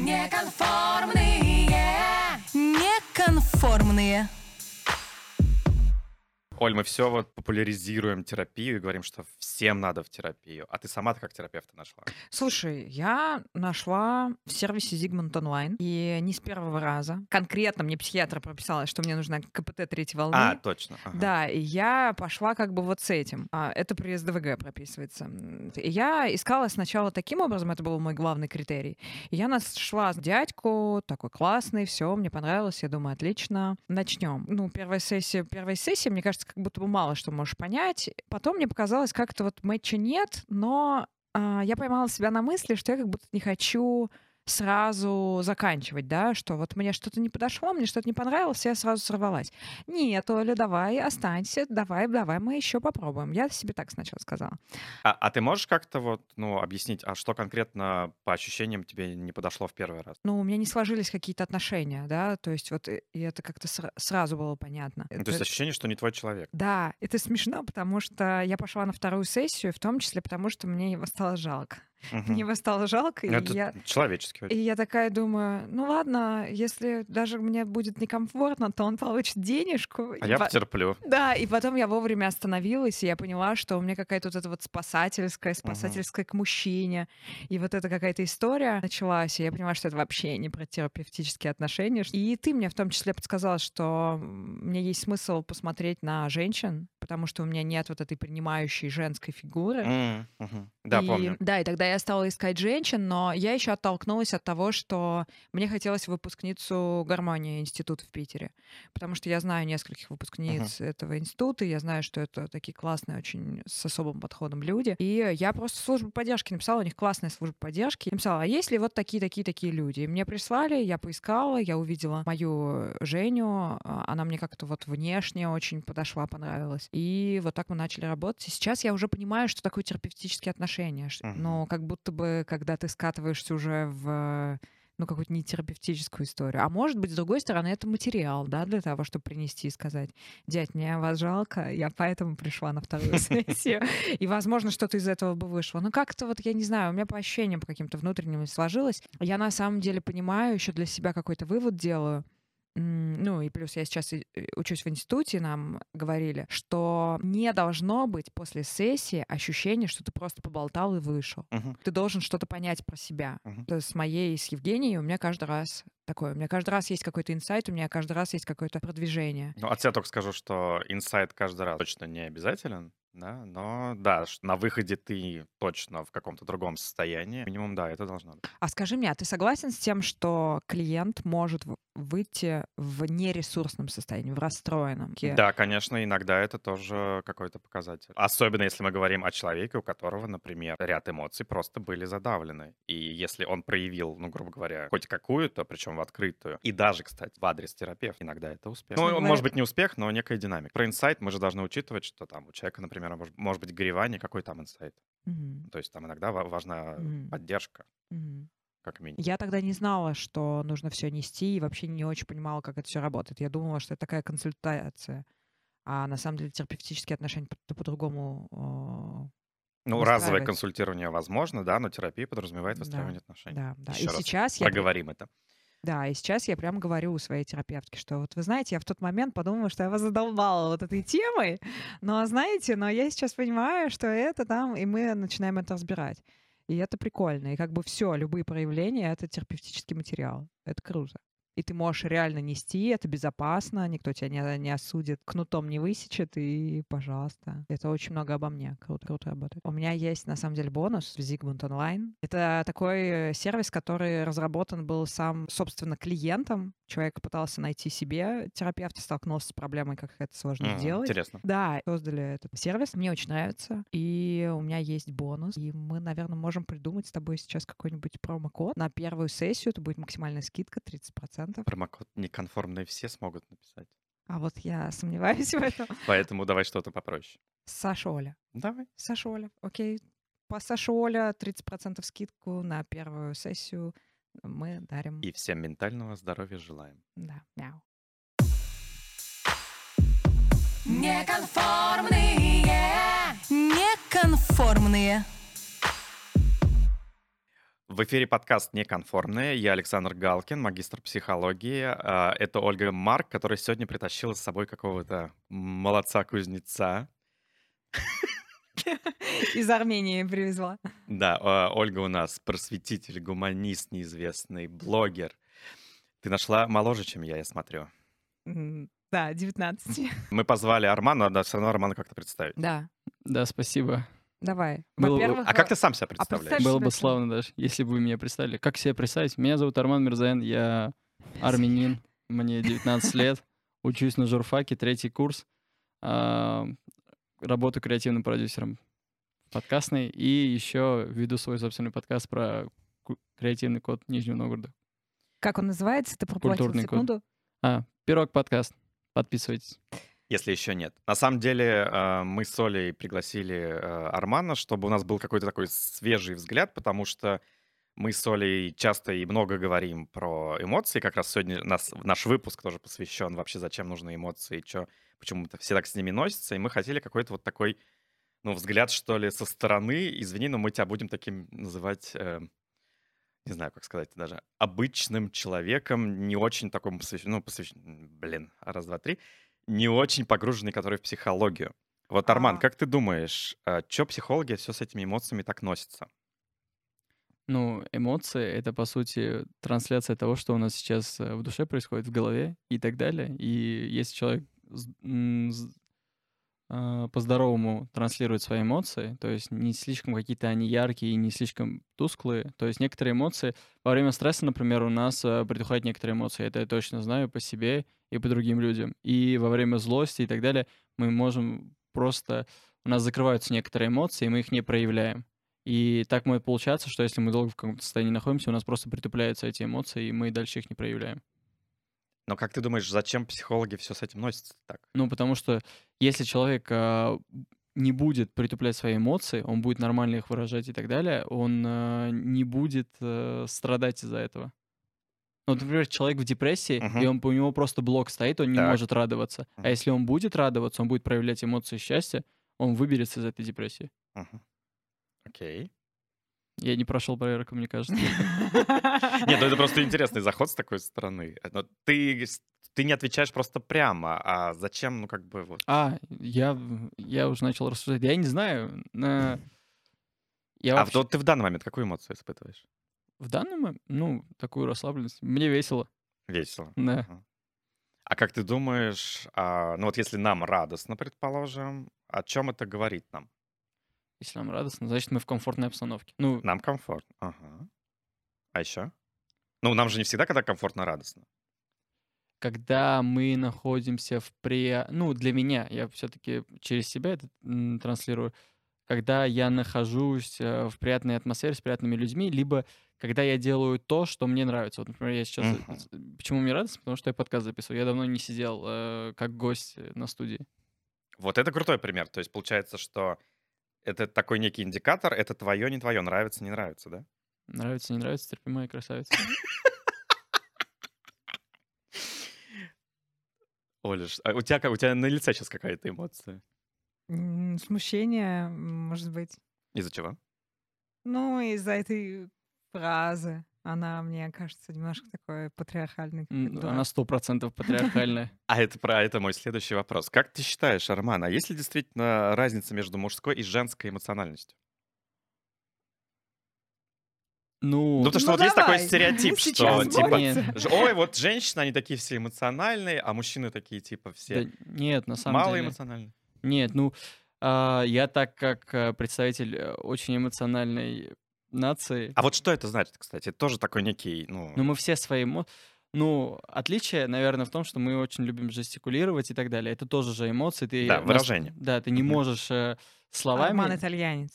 Неконформные. Неконформные. Оль, мы все вот популяризируем терапию и говорим, что всем надо в терапию. А ты сама-то как терапевта нашла? Слушай, я нашла в сервисе Zigmund Online, и не с первого раза. Конкретно мне психиатр прописала, что мне нужна КПТ третьей волны. А, точно. ага. Да, и я пошла как бы вот с этим. А, Это при СДВГ прописывается. Я искала сначала таким образом, это был мой главный критерий. И я нашла дядьку, такой классный, все, мне понравилось, я думаю, отлично, начнем. Ну, первая сессия, первая сессия, мне кажется, как будто бы мало что можешь понять. Потом мне показалось, как-то вот мэтча нет, но а, я поймала себя на мысли, что я как будто не хочу сразу заканчивать, да, что вот мне что-то не подошло, мне что-то не понравилось, я сразу сорвалась. Нет, Оля, давай, останься, давай, давай, мы еще попробуем. Я себе так сначала сказала. А, а ты можешь как-то вот, ну, объяснить, а что конкретно по ощущениям тебе не подошло в первый раз? Ну, у меня не сложились какие-то отношения, да, то есть вот и и это как-то сра- сразу было понятно. Ну, то есть Это- ощущение, что не твой человек. Да, это смешно, потому что я пошла на вторую сессию, в том числе потому, что мне его стало жалко. Мгм. Мне его стало жалко, и Это я... человечески И я такая думаю, ну ладно, если даже мне будет некомфортно, то он получит денежку. А И я по- потерплю. Да, и потом я вовремя остановилась, и я поняла, что у меня какая-то вот эта вот спасательская, спасательская к мужчине, и вот эта какая-то история началась, и я поняла, что это вообще не про терапевтические отношения. И ты мне в том числе подсказала, что мне есть смысл посмотреть на женщин, потому что у меня нет вот этой принимающей женской фигуры. М, мгм. Да, и, помню. Да, и тогда я стала искать женщин, но я еще оттолкнулась от того, что мне хотелось выпускницу гармонии института в Питере, потому что я знаю нескольких выпускниц этого института, я знаю, что это такие классные, очень с особым подходом люди. И я просто службу поддержки написала, у них классная служба поддержки. Написала, а есть ли вот такие, такие, такие люди? И мне прислали, я поискала, я увидела мою Женю, а, она мне как-то вот внешне очень подошла, понравилась. И вот так мы начали работать. И сейчас я уже понимаю, что такое терапевтические отношения. Мгм. Но как будто бы, когда ты скатываешься уже в ну, какую-то нетерапевтическую историю. А может быть, с другой стороны, это материал, да, для того, чтобы принести и сказать, дядь, мне вас жалко, я поэтому пришла на вторую сессию. И, возможно, что-то из этого бы вышло. Но как-то вот, я не знаю, у меня по ощущениям по каким-то внутренним сложилось. Я на самом деле понимаю, еще для себя какой-то вывод делаю. Ну и плюс я сейчас и учусь в институте, нам говорили, что не должно быть после сессии ощущения, что ты просто поболтал и вышел. Мгм. Ты должен что-то понять про себя. Мгм. То есть С моей, и с Евгенией у меня каждый раз такое. У меня каждый раз есть какой-то инсайт, у меня каждый раз есть какое-то продвижение. Ну, от себя только скажу, что инсайт каждый раз точно не обязателен, да, но да, на выходе ты точно в каком-то другом состоянии. Минимум, да, это должно быть. А скажи мне, а ты согласен с тем, что клиент может выйти в нересурсном состоянии, в расстроенном? Да, конечно, иногда это тоже какой-то показатель. Особенно если мы говорим о человеке, у которого, например, ряд эмоций просто были задавлены. И если он проявил, ну, грубо говоря, хоть какую-то, причем в открытую, и даже, кстати, в адрес терапевта, иногда это успех. Ну, говоря- может быть, не успех, но некая динамика. Про инсайт мы же должны учитывать, что там у человека, например, может, быть горевание, какой там инсайт. Мгм, То есть там иногда ва- важна Мгм. поддержка, мгм. Как минимум. Я тогда не знала, что нужно все нести, и вообще не очень понимала, как это все работает. Я думала, что это такая консультация. А на самом деле терапевтические отношения по- по-другому. о, Ну, разовое консультирование возможно, да, но терапия подразумевает Да, выстраивание отношений. Да, да. Еще И раз сейчас я, проговорим это. да, и сейчас я прям говорю своей терапевтке, что вот вы знаете, я в тот момент подумала, что я вас задолбала вот этой темой, но знаете, но я сейчас понимаю, что это там, и мы начинаем это разбирать. И это прикольно. И как бы все, любые проявления — это терапевтический материал. Это круто. И ты можешь реально нести, это безопасно, никто тебя не, не осудит, кнутом не высечет, и пожалуйста. Это очень много обо мне. Круто, круто работает. У меня есть, на самом деле, бонус в Zigmund Online. Это такой сервис, который разработан был сам, собственно, клиентом. Человек пытался найти себе терапевта, столкнулся с проблемой, как это сложно М, сделать. Интересно. Да, создали этот сервис. Мне очень нравится. И у меня есть бонус. И мы, наверное, можем придумать с тобой сейчас какой-нибудь промокод. На первую сессию это будет максимальная скидка 30%. Промокод неконформные все смогут написать. А вот я сомневаюсь в этом. Поэтому давай что-то попроще. Саша Оля. Давай. Саша Оля. Окей. По Саша Оля 30% скидку на первую сессию мы дарим. И всем ментального здоровья желаем. Да, мяу. Неконформные. Неконформные. В эфире подкаст «Неконформные». Я Александр Галкин, магистр психологии. А, Это Ольга Марк, которая сегодня притащила с собой какого-то молодца-кузнеца. Из Армении привезла. Да, а, Ольга у нас просветитель, гуманист неизвестный, блогер. Ты нашла моложе, чем я, я смотрю. Да, 19. Мы позвали Арману, надо все равно Арману как-то представить. Да, Да, спасибо. Давай. Было бы- А как ты сам себя представь представляешь? Было себя бы славно даже, если бы вы меня представили. Как себя представить? Меня зовут Арман Мирзаен, я армянин, мне 19 лет, учусь на журфаке, третий курс, а, работаю креативным продюсером подкастный и еще веду свой собственный подкаст про креативный код Нижнего Новгорода. как он называется? Ты пропустил Культурный код. секунду. А, Пирог подкаст. Подписывайтесь. Если еще нет. На самом деле э, мы с Олей пригласили э, Армана, чтобы у нас был какой-то такой свежий взгляд, потому что мы с Олей часто и много говорим про эмоции. Как раз сегодня нас, наш выпуск тоже посвящен вообще, зачем нужны эмоции, чё, почему это все так с ними носятся. И мы хотели какой-то вот такой, ну, взгляд, что ли, со стороны. Извини, но мы тебя будем таким называть... э, не знаю, как сказать даже, обычным человеком, не очень таком посвящен, ну, посвящен, блин, раз, два, три, не очень погруженный, который в психологию. Вот, Арман, А. как ты думаешь, что психологи все с этими эмоциями так носятся? Ну, эмоции — это, по сути, трансляция того, что у нас сейчас э, в душе происходит, в голове и так далее. И если человек а, по-здоровому транслирует свои эмоции, то есть не слишком какие-то они яркие и не слишком тусклые, то есть некоторые эмоции... Во время стресса, например, у нас э, притухают некоторые эмоции. Это я точно знаю по себе и по другим людям. И во время злости и так далее мы можем просто... У нас закрываются некоторые эмоции, и мы их не проявляем. И так может получаться, что если мы долго в каком-то состоянии находимся, у нас просто притупляются эти эмоции, и мы дальше их не проявляем. Но как ты думаешь, зачем психологи все с этим носятся так? Ну, потому что если человек а, не будет притуплять свои эмоции, он будет нормально их выражать и так далее, он а, не будет а, страдать из-за этого. Ну, например, человек в депрессии, Мгм. и он, у него просто блок стоит, он не Так. может радоваться. Мгм. А если он будет радоваться, он будет проявлять эмоции счастья, он выберется из этой депрессии. Окей. Я не прошел проверку, мне кажется. Нет, ну это просто интересный заход с такой стороны. Но ты, ты не отвечаешь просто прямо, а зачем, ну как бы вот... А, я, я уже начал рассуждать. Я не знаю. на- Я А вообще- вот ты в данный момент какую эмоцию испытываешь? В данном, ну, такую расслабленность. Мне весело. Весело. Да. А как ты думаешь, а, ну вот если нам радостно, предположим, о чем это говорит нам? Если нам радостно, значит, мы в комфортной обстановке. Ну, Нам комфортно. Ага. А еще? Ну, нам же не всегда, когда комфортно, радостно. когда мы находимся в при... Ну, для меня, я все-таки через себя это транслирую, когда я нахожусь э, в приятной атмосфере с приятными людьми, либо когда я делаю то, что мне нравится. Вот, например, я сейчас... С- Почему мне радостно? Потому что я подкаст записываю. Я давно не сидел э, как гость э, на студии. Вот это крутой пример. То есть получается, что это такой некий индикатор, это твое, не твое, нравится, не нравится, да? Нравится, не нравится, терпимая красавица. Оля, ш- а у тебя, у тебя на лице сейчас какая-то эмоция. Смущение, может быть. Из-за чего? Ну, из-за этой фразы. Она, мне кажется, немножко такой какой-то Она сто процентов патриархальная. А это про это мой следующий вопрос. Как ты считаешь, Арман, а есть ли действительно разница между мужской и женской эмоциональностью? Ну, Ну, потому что Ну, вот есть такой давай. стереотип, что типа, ж- ой, вот женщины, они такие все эмоциональные, а мужчины такие типа все да нет, на самом мало деле. эмоциональные. Нет, ну, а, я так как э, представитель э, очень эмоциональной нации, А вот что это значит, кстати? Это тоже такой некий, ну... ну, мы все свои эмо... Ну, отличие, наверное, в том, что мы очень любим жестикулировать и так далее. Это тоже же эмоции. Ты Да, нас- выражение. Да, ты не можешь э, словами... Арман итальянец.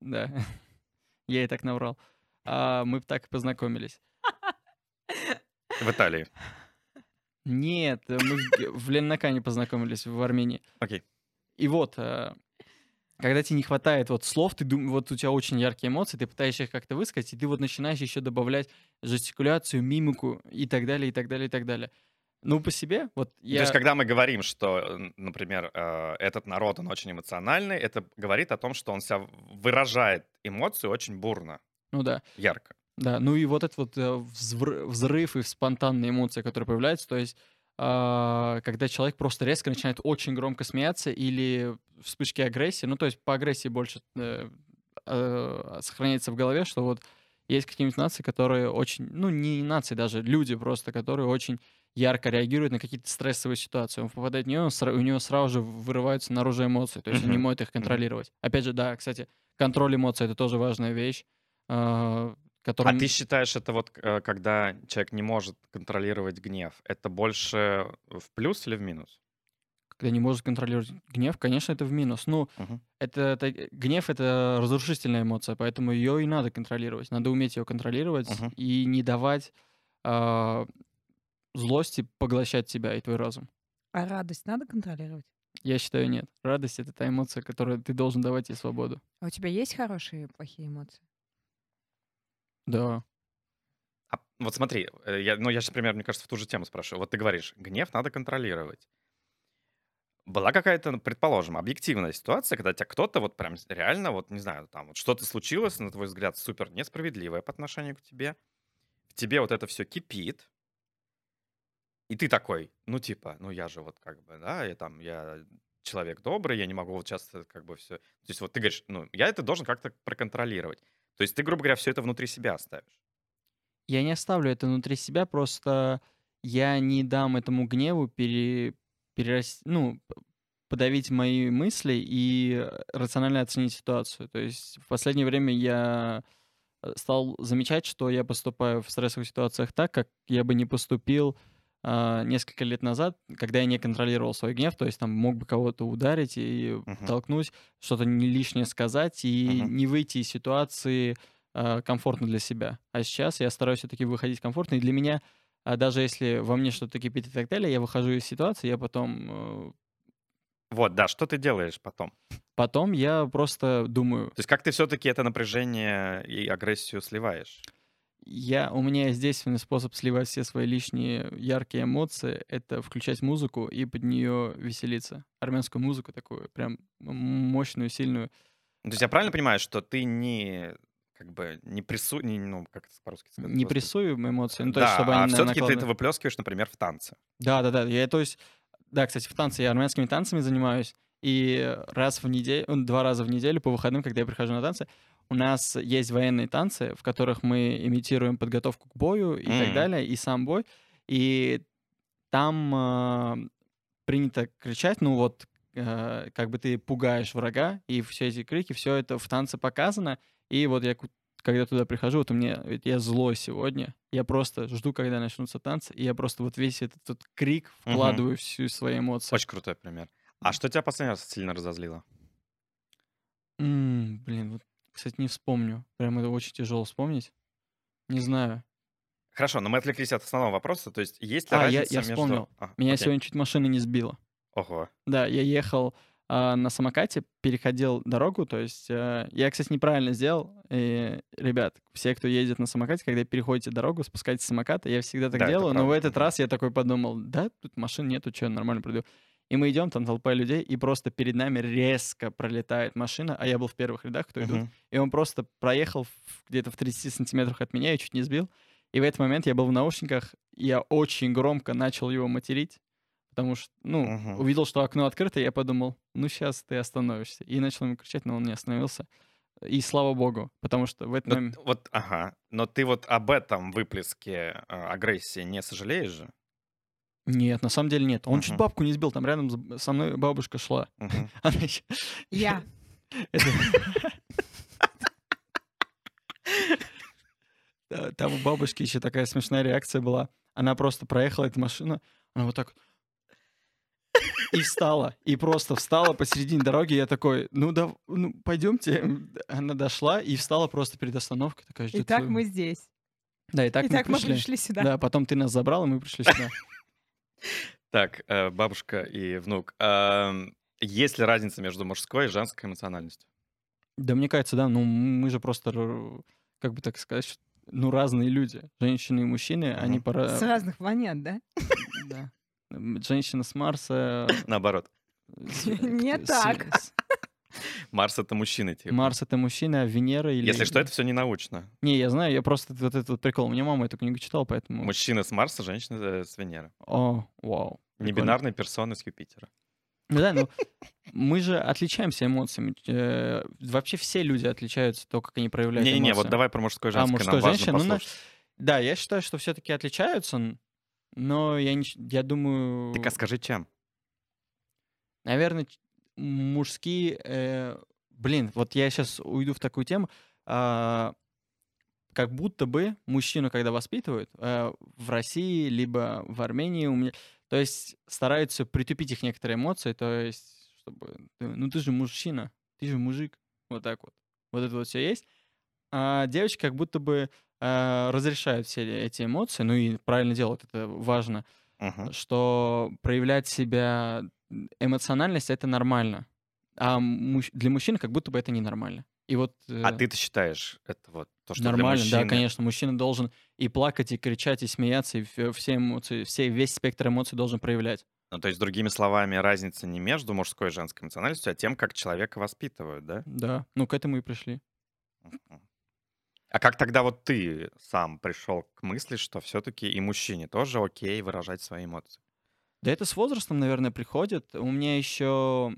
Да, я и так наврал. А, мы так и познакомились. В Италии. Нет, э, мы в, Леннакане познакомились в Армении. Окей. И вот, э, когда тебе не хватает вот слов, ты дум... вот у тебя очень яркие эмоции, ты пытаешься их как-то высказать, и ты вот начинаешь еще добавлять жестикуляцию, мимику и так далее, и так далее, и так далее. Ну, по себе, вот Ну, я... То есть, когда мы говорим, что, например, э, этот народ, он очень эмоциональный, это говорит о том, что он себя выражает эмоцию очень бурно. Ну да. Ярко. Да, ну и вот этот вот э, взрыв и спонтанные эмоции, которые появляются, то есть а, когда человек просто резко начинает очень громко смеяться или вспышки агрессии, ну то есть по агрессии больше э, э, сохраняется в голове, что вот есть какие-нибудь нации, которые очень, ну не нации даже, люди просто, которые очень ярко реагируют на какие-то стрессовые ситуации. Он попадает в нее, у него сразу же вырываются наружу эмоции, то есть он не может их контролировать. Опять же, да, кстати, контроль эмоций — это тоже важная вещь, а, А которым... ты считаешь, это вот э, когда человек не может контролировать гнев, это больше в плюс или в минус? когда не может контролировать гнев, конечно, это в минус. Ну, Мгм. это, это гнев это разрушительная эмоция, поэтому ее и надо контролировать. Надо уметь ее контролировать Мгм. и не давать а, злости поглощать тебя и твой разум. А радость надо контролировать? Я считаю, нет. Радость это та эмоция, которую ты должен давать ей свободу. А у тебя есть хорошие и плохие эмоции? Да. А вот смотри, э, я, ну я сейчас примерно, мне кажется, в ту же тему спрашиваю. Вот ты говоришь, гнев надо контролировать. Была какая-то, ну, предположим, объективная ситуация, когда тебя кто-то вот прям реально, вот не знаю, там вот что-то случилось, на твой взгляд, супер несправедливое по отношению к тебе. В тебе вот это все кипит. И ты такой, ну типа, ну я же вот как бы, да, я там, я человек добрый, я не могу вот сейчас как бы все... То есть вот ты говоришь, ну я это должен как-то проконтролировать. То есть ты, грубо говоря, все это внутри себя оставишь. Я не оставлю это внутри себя, просто я не дам этому гневу пере, перерасти, ну, подавить мои мысли и э, рационально оценить ситуацию. То есть в последнее время я э, стал замечать, что я поступаю в стрессовых ситуациях так, как я бы не поступил а, несколько лет назад, когда я не контролировал свой гнев, то есть там мог бы кого-то ударить и Мгм. толкнуть, что-то не лишнее сказать и Мгм. не выйти из ситуации а, комфортно для себя. А сейчас я стараюсь все-таки выходить комфортно, и для меня, а, даже если во мне что-то кипит и так далее, я выхожу из ситуации, я потом... э, Вот, да, что ты делаешь потом? Потом я просто думаю, То есть как ты все-таки это напряжение и агрессию сливаешь? Я, у меня есть действенный способ сливать все свои лишние яркие эмоции. Это включать музыку и под нее веселиться. Армянскую музыку такую, прям мощную, сильную. Ну, То есть я правильно понимаю, что ты не как бы не прису... не, ну, как это по-русски сказать? Не прессую эмоции, ну, то да, есть, чтобы а они все-таки ты это выплескиваешь, например, в танце. Да, да, да. Я, то есть, да, кстати, в танце я армянскими танцами занимаюсь. И раз в неделю, два раза в неделю по выходным, когда я прихожу на танцы, у нас есть военные танцы, в которых мы имитируем подготовку к бою и так М. далее, и сам бой. И там а, принято кричать, ну вот, э, как бы ты пугаешь врага, и все эти крики, все это в танце показано. И вот я когда туда прихожу, вот у меня, ведь я злой сегодня, я просто жду, когда начнутся танцы, и я просто вот весь этот, вот крик вкладываю всю свои эмоции. Очень крутой пример. А что тебя последний раз сильно разозлило? М, блин, вот, кстати, не вспомню. Прям это очень тяжело вспомнить. Не знаю. Хорошо, но мы отвлеклись от основного вопроса. То есть есть ли А, я- разница я между... вспомнил. А, Меня окей. сегодня чуть машина не сбила. Ого. Да, я ехал а, на самокате, переходил дорогу, то есть э, я, кстати, неправильно сделал. И, ребят, все, кто ездит на самокате, когда переходите дорогу, спускайтесь с самоката, я всегда так Да, делаю, но в этот раз я такой подумал, да, тут машин нету, что, нормально пройду. И мы идем, там толпа людей, и просто перед нами резко пролетает машина, а я был в первых рядах, кто идут, Мгм. и он просто проехал где-то в 30 сантиметрах от меня и чуть не сбил. И в этот момент я был в наушниках, и я очень громко начал его материть, потому что, ну, Мгм. увидел, что окно открыто, и я подумал, ну, сейчас ты остановишься. И начал ему кричать, но он не остановился. И слава богу, потому что в этот Но момент... вот, ага. Но ты вот об этом выплеске э, агрессии не сожалеешь же? Нет, на самом деле нет. Он чуть Мгм. бабку не сбил, там рядом со мной бабушка шла. Она Я. Там у бабушки еще такая смешная реакция была. Она просто проехала эту машину, она вот так и встала, и просто встала посередине дороги. Я такой, ну да, ну пойдемте. Она дошла и встала просто перед остановкой. Такая, ждет Итак, свою- мы здесь. Да, и так, Итак, мы мы пришли. пришли сюда. Да, потом ты нас забрал, и мы пришли сюда. Так, э, бабушка и внук. Есть ли разница между мужской и женской эмоциональностью? Да, мне кажется, да, ну мы же просто, как бы так сказать, ну разные люди. Женщины и мужчины, они Мгм. пора... С разных планет, да? Да. Женщина с Марса... Наоборот. с- Не с- так. Марс — это мужчина, типа. Марс — это мужчина, а Венера или... Если что, это все не научно. Не, я знаю, я просто вот этот вот прикол. У меня мама эту книгу читала, поэтому... Мужчина с Марса, женщина э, с Венеры. О, вау. Небинарные персоны с Юпитера. Ну да, ну мы же отличаемся эмоциями. Э, Вообще все люди отличаются, то, как они проявляют вот эмоции. давай про мужское и А, женское, мужское, нам важно женщина, ну, на-. Да, я считаю, что все-таки отличаются, но я, не, я думаю... Так а скажи, чем? Наверное, мужские... э, блин, вот я сейчас уйду в такую тему. а, как будто бы мужчину, когда воспитывают, э, в России либо в Армении, у меня, то есть стараются притупить их некоторые эмоции, то есть, чтобы... Ну ты же мужчина, ты же мужик. Вот так вот. Вот это вот все есть. А девочки как будто бы э, разрешают все эти эмоции, ну и правильно делают, это важно Мгм. что проявлять себя эмоциональность это нормально, а муж- для мужчин как будто бы это ненормально. И вот э, А ты-то считаешь это вот то, что нормально, да, мужчины- конечно, мужчина должен и плакать, и кричать, и смеяться, и все эмоции, все весь спектр эмоций должен проявлять. Ну, то есть, другими словами, разница не между мужской и женской эмоциональностью, а тем, как человека воспитывают, да? Да, ну к этому и пришли. А как тогда вот ты сам пришел к мысли, что все-таки и мужчине тоже окей выражать свои эмоции? Да это с возрастом, наверное, приходит. У меня еще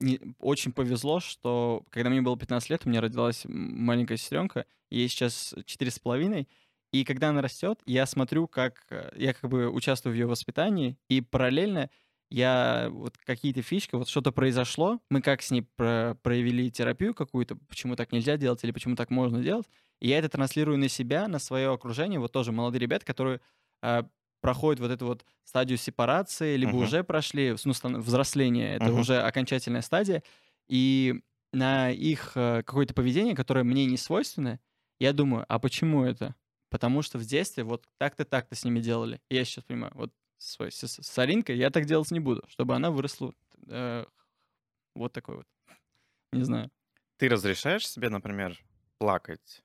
не- очень повезло, что когда мне было 15 лет, у меня родилась маленькая сестренка, ей сейчас четыре с половиной, и когда она растет, я смотрю, как э, я как бы участвую в ее воспитании, и параллельно я вот какие-то фишки, вот что-то произошло, мы как с ней про- проявили терапию какую-то, почему так нельзя делать или почему так можно делать, и я это транслирую на себя, на свое окружение, вот тоже молодые ребята, которые э, проходят вот эту вот стадию сепарации, либо Мгм. уже прошли, ну, взросление, это Мгм. уже окончательная стадия, и на их э, какое-то поведение, которое мне не свойственно, я думаю, а почему это? Потому что в детстве вот так-то, так-то с ними делали. И я сейчас понимаю, вот с, с- с Алинкой я так делать не буду, чтобы она выросла э, вот такой вот. Не знаю. Ты разрешаешь себе, например, плакать?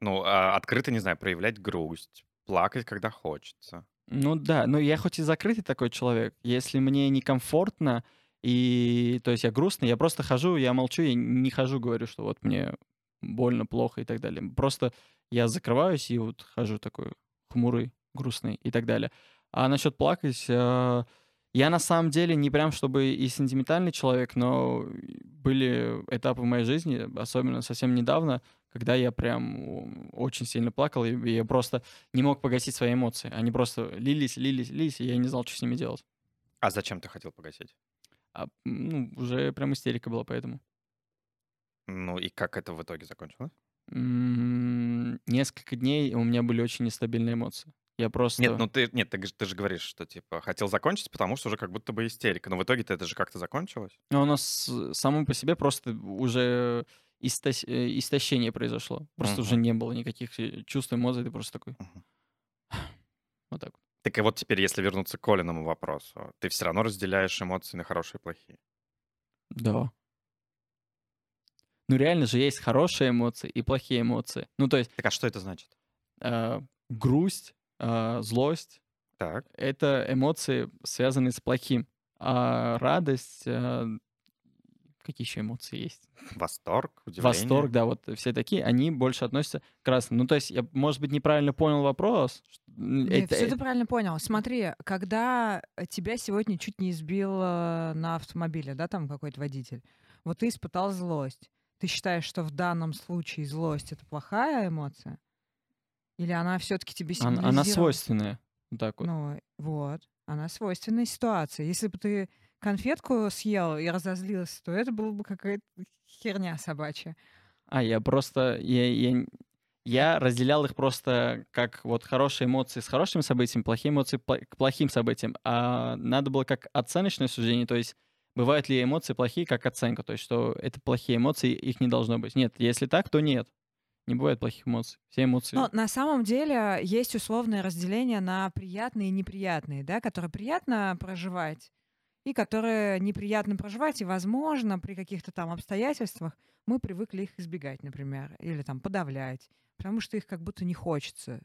Ну, а, открыто, не знаю, проявлять грусть, плакать, когда хочется. Ну да, но я хоть и закрытый такой человек, если мне некомфортно, и то есть я грустный, я просто хожу, я молчу, я не хожу, говорю, что вот мне больно, плохо и так далее. Просто я закрываюсь и вот хожу такой хмурый, грустный и так далее. А насчет плакать, э, я на самом деле не прям чтобы и сентиментальный человек, но были этапы в моей жизни, особенно совсем недавно, когда я прям очень сильно плакал, и я просто не мог погасить свои эмоции. Они просто лились, лились, лились, и я не знал, что с ними делать. А зачем ты хотел погасить? А, ну, уже прям истерика была поэтому. Ну, и как это в итоге закончилось? М, Несколько дней у меня были очень нестабильные эмоции. Я просто... Нет, ну ты, нет, ты, ты же говоришь, что типа хотел закончить, потому что уже как будто бы истерика. Но в итоге-то это же как-то закончилось. Но у нас само по себе просто уже истос- э, истощение произошло. Просто уже Мгм. не было никаких э, чувств, эмоций, ты просто такой... Мгм. Вот так. Так и вот теперь, если вернуться к Колиному вопросу, ты все равно разделяешь эмоции на хорошие и плохие. Да. Ну реально же есть хорошие эмоции и плохие эмоции. Ну то есть Так а что это значит? э, грусть, э, злость, Так. это эмоции, связанные с плохим. А радость, э, какие еще эмоции есть? Восторг, удивление. Восторг, да, вот все такие, они больше относятся к красным. Ну, то есть, я, может быть, неправильно понял вопрос. Нет, это- все ты правильно понял. Смотри, когда тебя сегодня чуть не э, на автомобиле, да, там какой-то водитель, вот ты испытал злость. Ты считаешь, что в данном случае злость это плохая эмоция? Или она все-таки тебе она, она сигнализировала? свойственная. Вот так вот. Ну, вот. Она свойственная ситуации. Если бы ты конфетку съел и разозлился, то это было бы какая-то херня собачья. А, я просто... Я, я, я разделял их просто как вот хорошие эмоции с хорошими событиями, плохие эмоции к плохим событиям. А надо было как оценочное суждение, то есть бывают ли эмоции плохие как оценка, то есть что это плохие эмоции, их не должно быть. Нет, если так, то нет. Не бывает плохих эмоций. Все эмоции... Но на самом деле есть условное разделение на приятные и неприятные, да, которые приятно проживать и которые неприятно проживать, и, возможно, при каких-то там обстоятельствах мы привыкли их избегать, например, или там подавлять, потому что их как будто не хочется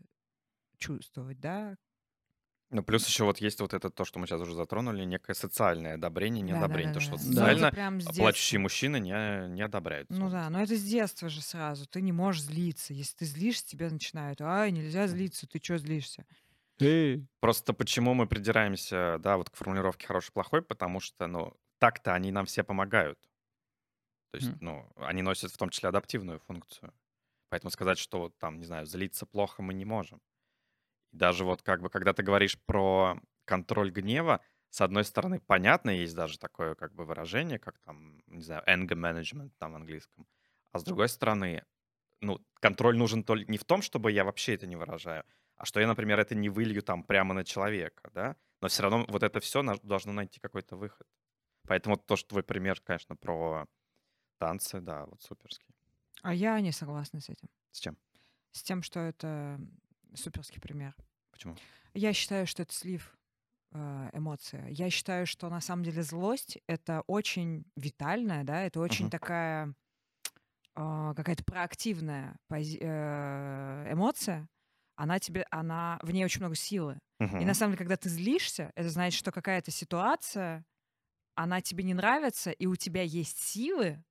чувствовать, да. Ну, плюс еще вот есть вот это то, что мы сейчас уже затронули, некое социальное одобрение, неодобрение. То, что вот Да-да-да-да. Ну, социально с плачущие мужчины не, не одобряются. Ну да, но это с детства же сразу. Ты не можешь злиться. Если ты злишься, тебе начинают. Ай, нельзя злиться, ты что злишься? Эй, Просто почему мы придираемся, да, вот к формулировке хороший-плохой, потому что, ну, так-то они нам все помогают. То есть, Мгм. ну, они носят в том числе адаптивную функцию. Поэтому сказать, что вот там, не знаю, злиться плохо мы не можем. И даже вот как бы, когда ты говоришь про контроль гнева, с одной стороны, понятно, есть даже такое как бы выражение, как там, не знаю, anger management там в английском. А с другой стороны, ну, контроль нужен только не в том, чтобы я вообще это не выражаю, а что я, например, это не вылью там прямо на человека, да? Но все равно вот это все должно найти какой-то выход. Поэтому то, что твой пример, конечно, про танцы, да, вот суперский. А я не согласна с этим. С чем? С тем, что это суперский пример. Почему? Я считаю, что это слив э, эмоция. Я считаю, что на самом деле злость это очень витальная, да, это очень Мгм. такая э, какая-то проактивная пози- э, эмоция. Она тебе, она в ней очень много силы. И на самом деле, когда ты злишься, это значит, что какая-то ситуация, она тебе не нравится, и у тебя есть силы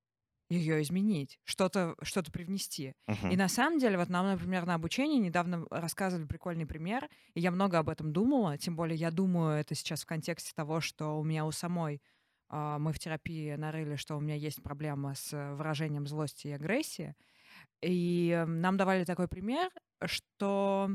ее изменить, что-то что привнести. И Мгм. на самом деле, вот нам, например, на обучении недавно рассказывали прикольный пример, и я много об этом думала, тем более я думаю это сейчас в контексте того, что у меня у самой, а, мы в терапии нарыли, что у меня есть проблема с э, выражением злости и агрессии, и э, нам давали такой пример, что,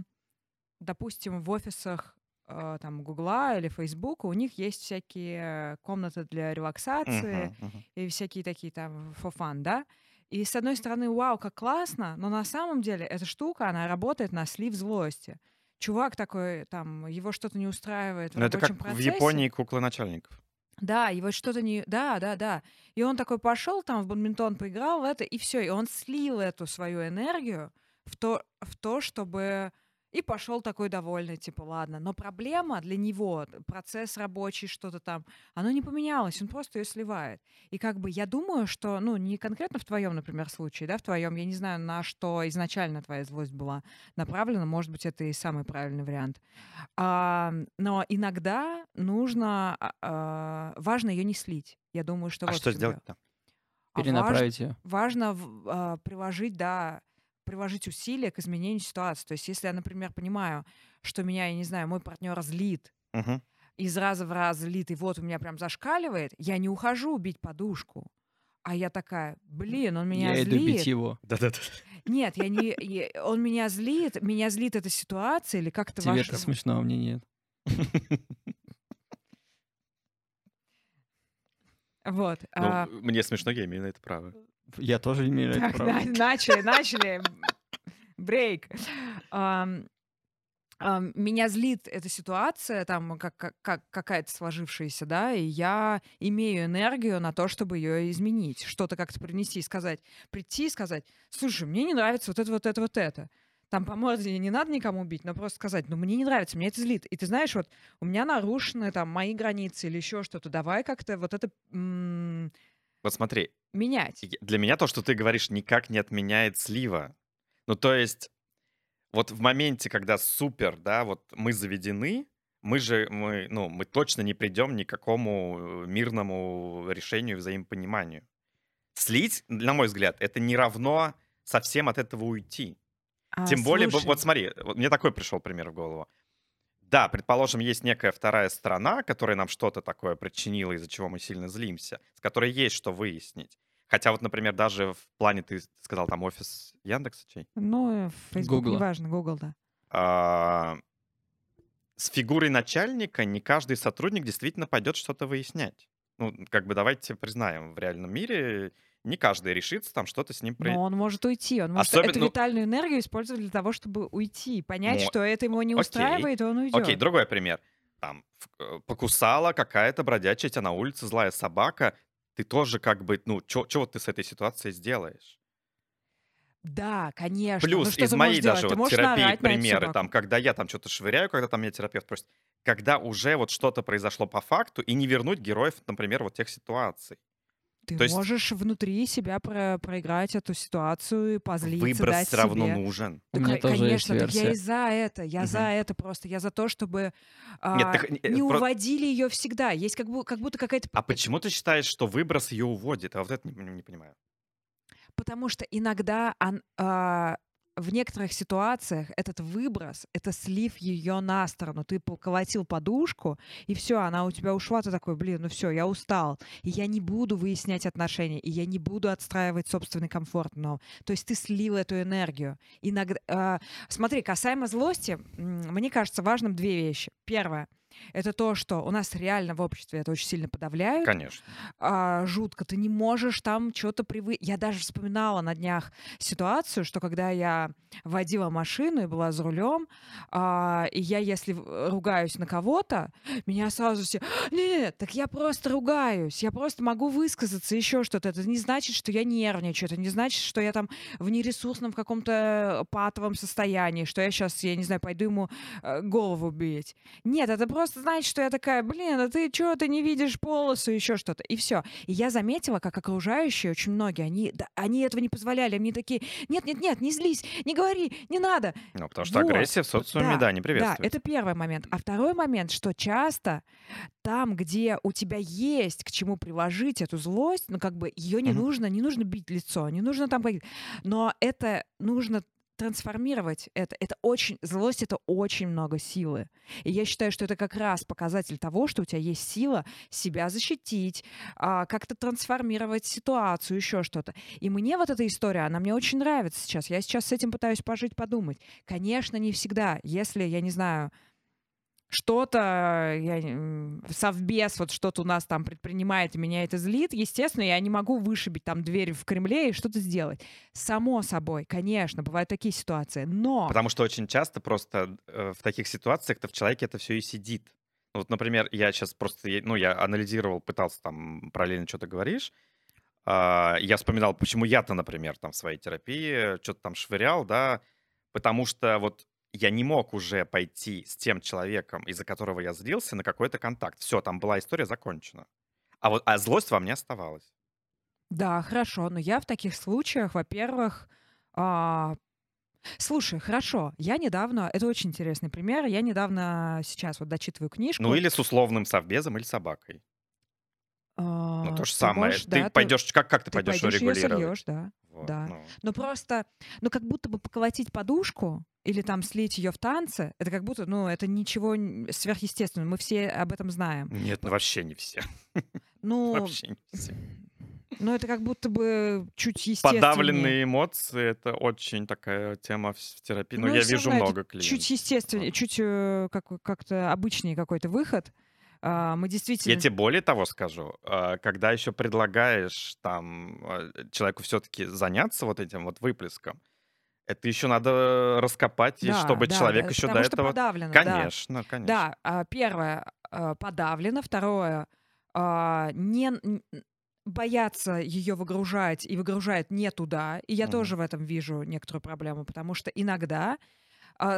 допустим, в офисах э, там Гугла или Фейсбука у них есть всякие комнаты для релаксации, Мгм, мгм. и всякие такие там for fun, да? И с одной стороны, вау, как классно, но на самом деле эта штука, она работает на слив злости. Чувак такой, там, его что-то не устраивает в Ну, это как рабочем в процессе. Японии куклы начальников. Да, его что-то не... Да, да, да. И он такой пошел там в бадминтон, поиграл в это, и все. И он слил эту свою энергию в то, в то чтобы... И пошел такой довольный, типа, ладно. Но проблема для него, процесс рабочий, что-то там, оно не поменялось, он просто ее сливает. И как бы я думаю, что, ну, не конкретно в твоем, например, случае, да, в твоем, я не знаю, на что изначально твоя злость была направлена, может быть, это и самый правильный вариант. А, но иногда нужно, а, а, важно ее не слить. Я думаю, что А вот что сделать-то? А важ- перенаправить ее. важно а, приложить, да, приложить усилия к изменению ситуации. То есть, если я, например, понимаю, что меня, я не знаю, мой партнер злит, Мгм. из раза в раз злит, и вот у меня прям зашкаливает, я не ухожу бить подушку. А я такая, блин, он меня Я иду бить злит. его. Нет, Да-да-да. я не, я- он меня злит, меня злит эта ситуация, или как-то Тебе ваш... это смешно, а мне нет. Вот. а, Ну, мне смешно, я имею на это право. Я тоже имею Так, право. на- начали, начали. Брейк. Меня злит эта ситуация, там как, как- как- какая-то сложившаяся, да, и я имею энергию на то, чтобы ее изменить, что-то как-то принести и сказать, прийти и сказать, слушай, мне не нравится вот это, вот это, вот это. Там по морде не надо никому бить, но просто сказать, ну мне не нравится, мне это злит. И ты знаешь, вот у меня нарушены там мои границы или еще что-то. Давай как-то вот это м, Вот смотри, менять. для меня то, что ты говоришь, никак не отменяет слива. Ну, то есть, вот в моменте, когда супер, да, вот мы заведены, мы же, мы, ну, мы точно не придем ни к какому э, мирному решению, взаимопониманию. Слить, на мой взгляд, это не равно совсем от этого уйти. А, Тем более, слушай, вот смотри, вот мне такой пришел пример в голову. Да, предположим, есть некая вторая сторона, которая нам что-то такое причинила, из-за чего мы сильно злимся, с которой есть что выяснить. Хотя вот, например, даже в плане, ты сказал, там офис Яндекса чей? Ну, Facebook, Гугла. неважно, Google, да. А, с фигурой начальника не каждый сотрудник действительно пойдет что-то выяснять. Ну, как бы давайте признаем, в реальном мире не каждый решится там что-то с ним про- Но он может уйти, он может Особенно- эту ну- витальную энергию использовать для того, чтобы уйти, понять, Мо- что это его не окей. устраивает, и он уйдет. Окей, другой пример. Там э, покусала какая-то бродячая тебя на улице злая собака. Ты тоже как бы, ну, вот ты с этой ситуацией сделаешь? Да, конечно. ну, Плюс что из моей даже вот терапии примеры, там, когда я там что-то швыряю, когда там меня терапевт просит, когда уже вот что-то произошло по факту, и не вернуть героев, например, вот тех ситуаций. Ты То есть- можешь внутри себя про- проиграть эту ситуацию, позлиться, Выброс дать все равно себе. нужен. У меня ко- тоже есть конечно, так я и за это, я за Мгм. это просто, я за то, чтобы а, Нет, так, не про- уводили ее всегда. Есть как, бу- как будто какая-то... А почему ты считаешь, что выброс ее уводит? А вот это не, не понимаю. Потому что иногда он, а, в некоторых ситуациях этот выброс, это слив ее на сторону. Ты поколотил подушку, и все, она у тебя ушла, ты такой, блин, ну все, я устал. И я не буду выяснять отношения, и я не буду отстраивать собственный комфорт. Но, то есть ты слил эту энергию. Иногда, а, смотри, касаемо злости, мне кажется важным две вещи. Первое. Это то, что у нас реально в обществе это очень сильно подавляют Конечно. а, жутко. Ты не можешь там что-то привы... Я даже вспоминала на днях ситуацию, что когда я водила машину и была за рулем, а, и я, если ругаюсь на кого-то, меня сразу все... Нет, так я просто ругаюсь, я просто могу высказаться, еще что-то. Это не значит, что я нервничаю, это не значит, что я там в нересурсном в каком-то патовом состоянии, что я сейчас, я не знаю, пойду ему э, голову бить. Нет, это просто значит, что я такая, блин, а ты что, ты не видишь полосу, еще что-то. И все. И я заметила, как окружающие, очень многие, они, да, они этого не позволяли. Они такие, нет, нет, нет, не злись, не говори, не надо. Ну, потому что Вот. агрессия в социуме, Да, да, не Да, приветствуется. это первый момент. А второй момент, что часто там, где у тебя есть к чему приложить эту злость, ну как бы ее не Мгм. нужно, не нужно бить лицо, не нужно там, но это нужно трансформировать это. Это очень, злость — это очень много силы. И я считаю, что это как раз показатель того, что у тебя есть сила себя защитить, а, как-то трансформировать ситуацию, еще что-то. И мне вот эта история, она мне очень нравится сейчас. Я сейчас с этим пытаюсь пожить, подумать. Конечно, не всегда. Если, я не знаю, что-то, я, совбез вот что-то у нас там предпринимает, меня это злит, естественно, я не могу вышибить там дверь в Кремле и что-то сделать. Само собой, конечно, бывают такие ситуации, но... Потому что очень часто просто э, в таких ситуациях-то в человеке это все и сидит. Ну, Вот, например, я сейчас просто, ну, я анализировал, пытался там параллельно что-то говоришь. А, Я вспоминал, почему я-то, например, там в своей терапии что-то там швырял, да, потому что вот я не мог уже пойти с тем человеком, из-за которого я злился, на какой-то контакт. Все, там была история закончена. А вот а злость во мне оставалась. Да, хорошо, но я в таких случаях, во-первых, а, слушай, хорошо, я недавно, это очень интересный пример, я недавно сейчас вот дочитываю книжку. Ну, или с условным совбезом, или собакой. Ну, а, то же ты самое. можешь, ты да, пойдешь, как, как ты, ты пойдешь пойдешь регулировать? сольёшь, да. Вот, да. ну. Но просто, ну как будто бы поколотить подушку или там слить ее в танце, это как будто, ну это ничего сверхъестественного, мы все об этом знаем. Нет, ну вообще не все. Ну, Вообще не все. ну это как будто бы чуть естественнее. Подавленные эмоции — это очень такая тема в терапии. Но Ну, я всё вижу много клиентов. Чуть естественнее, чуть э, как, как-то обычнее какой-то выход. А, Мы действительно... Я тебе более того скажу, а, когда еще предлагаешь там а, человеку все-таки заняться вот этим вот выплеском, это еще надо раскопать, Да, чтобы да, человек да, еще до этого... подавлено, да. Конечно, конечно. Да, первое подавлено, второе не боятся ее выгружать и выгружает не туда. И я Мгм. тоже в этом вижу некоторую проблему, потому что иногда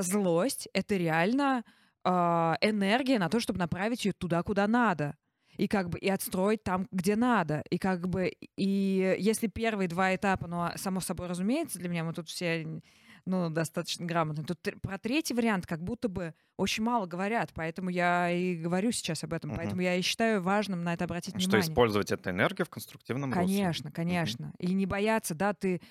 злость это реально а, энергия на то, чтобы направить ее туда, куда надо. И как бы и отстроить там, где надо. И как бы и если первые два этапа, ну, а, само собой разумеется, для меня мы тут все ну, достаточно грамотно. Тут про третий вариант как будто бы очень мало говорят, поэтому я и говорю сейчас об этом. Мгм. Поэтому я и считаю важным на это обратить Что внимание. использовать эту энергию в конструктивном русле. Конечно, конечно. И не бояться, да, ты...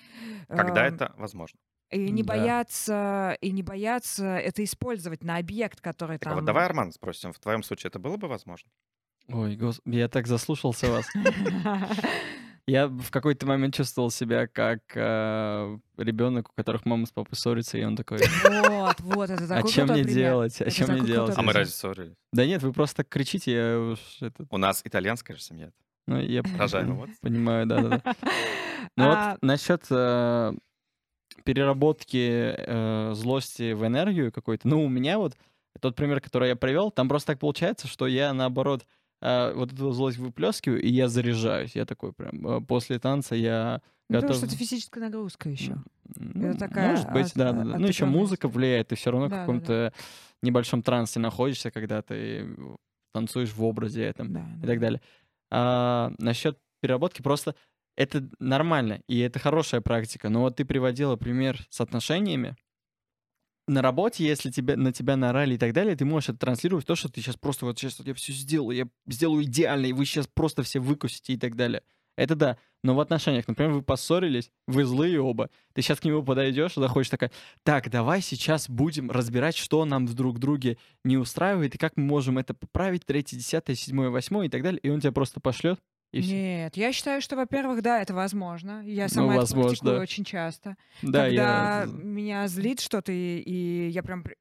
Когда эм, это возможно. И не Да. бояться, и не бояться это использовать на объект, который Так а там... вот давай, Арман, спросим, в твоем случае это было бы возможно? Ой, гос... я так заслушался вас. Я в какой-то момент чувствовал себя как ребенок, у которых мама с папой ссорится, и он такой, Вот, вот, это а такой чем крутой мне делать? А чем мне делать? А мы разве ссорились? Да нет, вы просто так кричите, я уж это... У нас итальянская же семья. Ну, я Рожаем, вот. понимаю, да-да-да. Ну А, вот насчет э, переработки э, злости в энергию какой-то, ну, у меня вот тот пример, который я привел, там просто так получается, что я, наоборот, э, вот эту злость выплескиваю, и я заряжаюсь. Я такой прям, э, после танца я ну, потому готов... что это физическая нагрузка еще. Ну, такая Может быть, от- да, а- да, да. Ну, еще музыка влияет, ты все равно в Да, да, да. каком-то небольшом трансе находишься, когда ты танцуешь в образе этом Да, и да. так далее. А, насчет переработки, просто это нормально, и это хорошая практика. Но вот ты приводила пример с отношениями. На работе, если тебя, на тебя наорали и так далее, ты можешь это транслировать то, что ты сейчас просто вот сейчас вот я все сделаю, я сделаю идеально, и вы сейчас просто все выкусите и так далее. Это да. Но в отношениях, например, вы поссорились, вы злые оба. Ты сейчас к нему подойдешь, заходишь такая, так, давай сейчас будем разбирать, что нам друг друге не устраивает, и как мы можем это поправить, третье, десятое, седьмое, восьмое и так далее. И он тебя просто пошлет, и всё. Нет, я считаю, что, во-первых, да, это возможно. Я сама это возможно, практикую да. очень часто. Да, Когда я... меня злит что-то, и, и я прям при-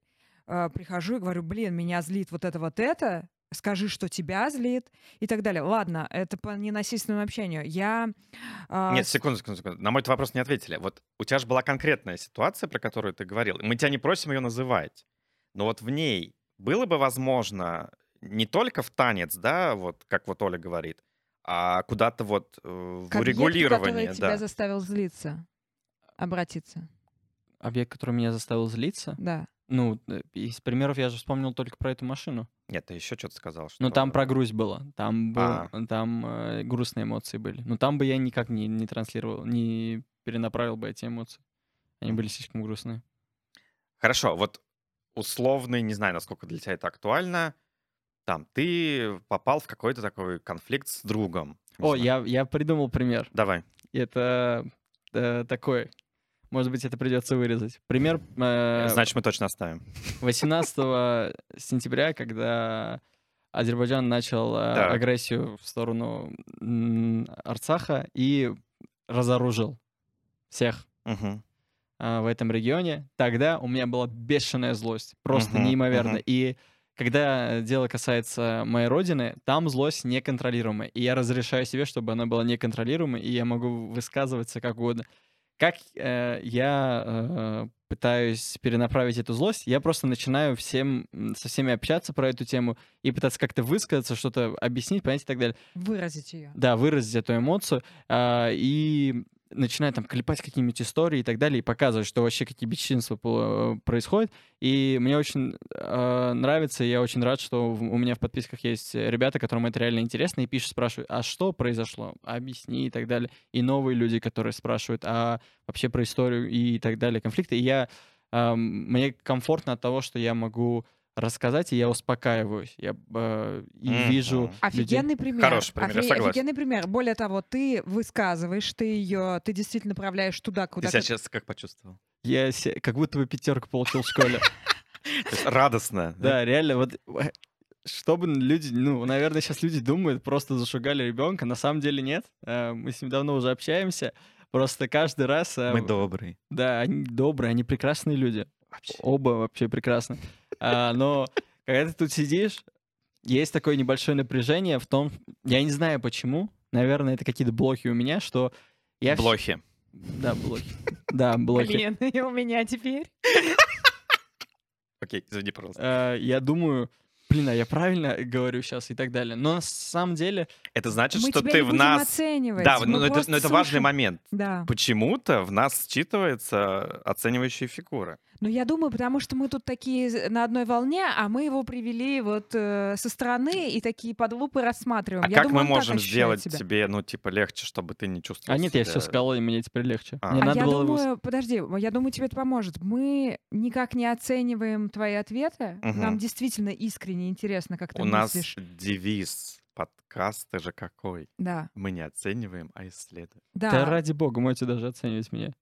э, прихожу и говорю, блин, меня злит вот это вот это, скажи, что тебя злит и так далее. Ладно, это по ненасильственному общению. Я... а, Нет, секунду, секунду, секунду. На мой вопрос не ответили. Вот у тебя же была конкретная ситуация, про которую ты говорил. Мы тебя не просим ее называть. Но вот в ней было бы возможно не только в танец, да, вот как вот Оля говорит, а куда-то вот э, в к урегулирование, который тебя да. заставил злиться, обратиться. Объект, который меня заставил злиться. Да. Ну, э, из примеров я же вспомнил только про эту машину. Нет, ты еще что-то сказал. Что... Ну, там про грусть было. Там, был, А. там э, грустные эмоции были. Но там бы я никак не, не транслировал, не перенаправил бы эти эмоции. Они были слишком грустные. Хорошо, вот условный, не знаю, насколько для тебя это актуально, там, ты попал в какой-то такой конфликт с другом. О, я, я придумал пример. Давай. Это э, такой. Может быть, это придется вырезать. Пример э, Значит, мы точно оставим. 18 сентября, когда Азербайджан начал э, агрессию в сторону м, Арцаха и разоружил всех Мгм. а, в этом регионе, тогда у меня была бешеная злость, просто Мгм, неимоверно. мгм. И когда дело касается моей родины, там злость неконтролируемая. И я разрешаю себе, чтобы она была неконтролируемой, и я могу высказываться как угодно. Как э, я э, пытаюсь перенаправить эту злость, я просто начинаю всем, со всеми общаться про эту тему и пытаться как-то высказаться, что-то объяснить, понять и так далее. Выразить ее. Да, выразить эту эмоцию а, и начинать там клепать какие-нибудь истории и так далее, и показывать, что вообще какие бесчинства происходят. И мне очень э, нравится, и я очень рад, что у меня в подписках есть ребята, которым это реально интересно, и пишут, спрашивают, а что произошло? Объясни и так далее. И новые люди, которые спрашивают, а вообще про историю и так далее, конфликты. И я, эм, мне комфортно от того, что я могу рассказать, и я успокаиваюсь. Я э, и Мгм. вижу людей. Офигенный пример. Хороший пример, я Офи- согласен. Офигенный пример. Более того, ты высказываешь, ты ее, ты действительно направляешь туда, Ты куда себя ты- сейчас как почувствовал? Я се- как будто бы пятерку получил в школе. Радостно. Да, реально, вот э, чтобы люди, ну, наверное, сейчас люди думают, просто зашугали ребенка, на самом деле нет. Э, Мы с ним давно уже общаемся. Просто каждый раз, э, Мы добрые. да, они добрые, они прекрасные люди. Вообще. Оба вообще прекрасны. А, Но когда ты тут сидишь, есть такое небольшое напряжение в том, я не знаю почему, наверное, это какие-то блоки у меня, что я... Блохи. Да, блоки. Да, блоки. Блин, и у меня теперь. Окей, извини, пожалуйста. Э, Я думаю, блин, а я правильно говорю сейчас и так далее. Но на самом деле, Это значит, мы что ты в нас... оценивать. Да, мы но это, просто но это важный момент. Да. Почему-то в нас считывается оценивающая фигура. Ну, я думаю, потому что мы тут такие на одной волне, а мы его привели вот э, со стороны и такие под лупой рассматриваем. А Я как думаю, мы можем сделать себя. тебе, ну, типа, легче, чтобы ты не чувствовал а нет, я себя- все сказал, и мне теперь легче. А. Мне А надо я было... думаю, подожди, я думаю, тебе это поможет. Мы никак не оцениваем твои ответы. Мгм. Нам действительно искренне интересно, как ты У нас мыслишь. девиз подкаста же какой? Да, Мы не оцениваем, а исследуем. да. Да ради бога, можете даже оценивать меня.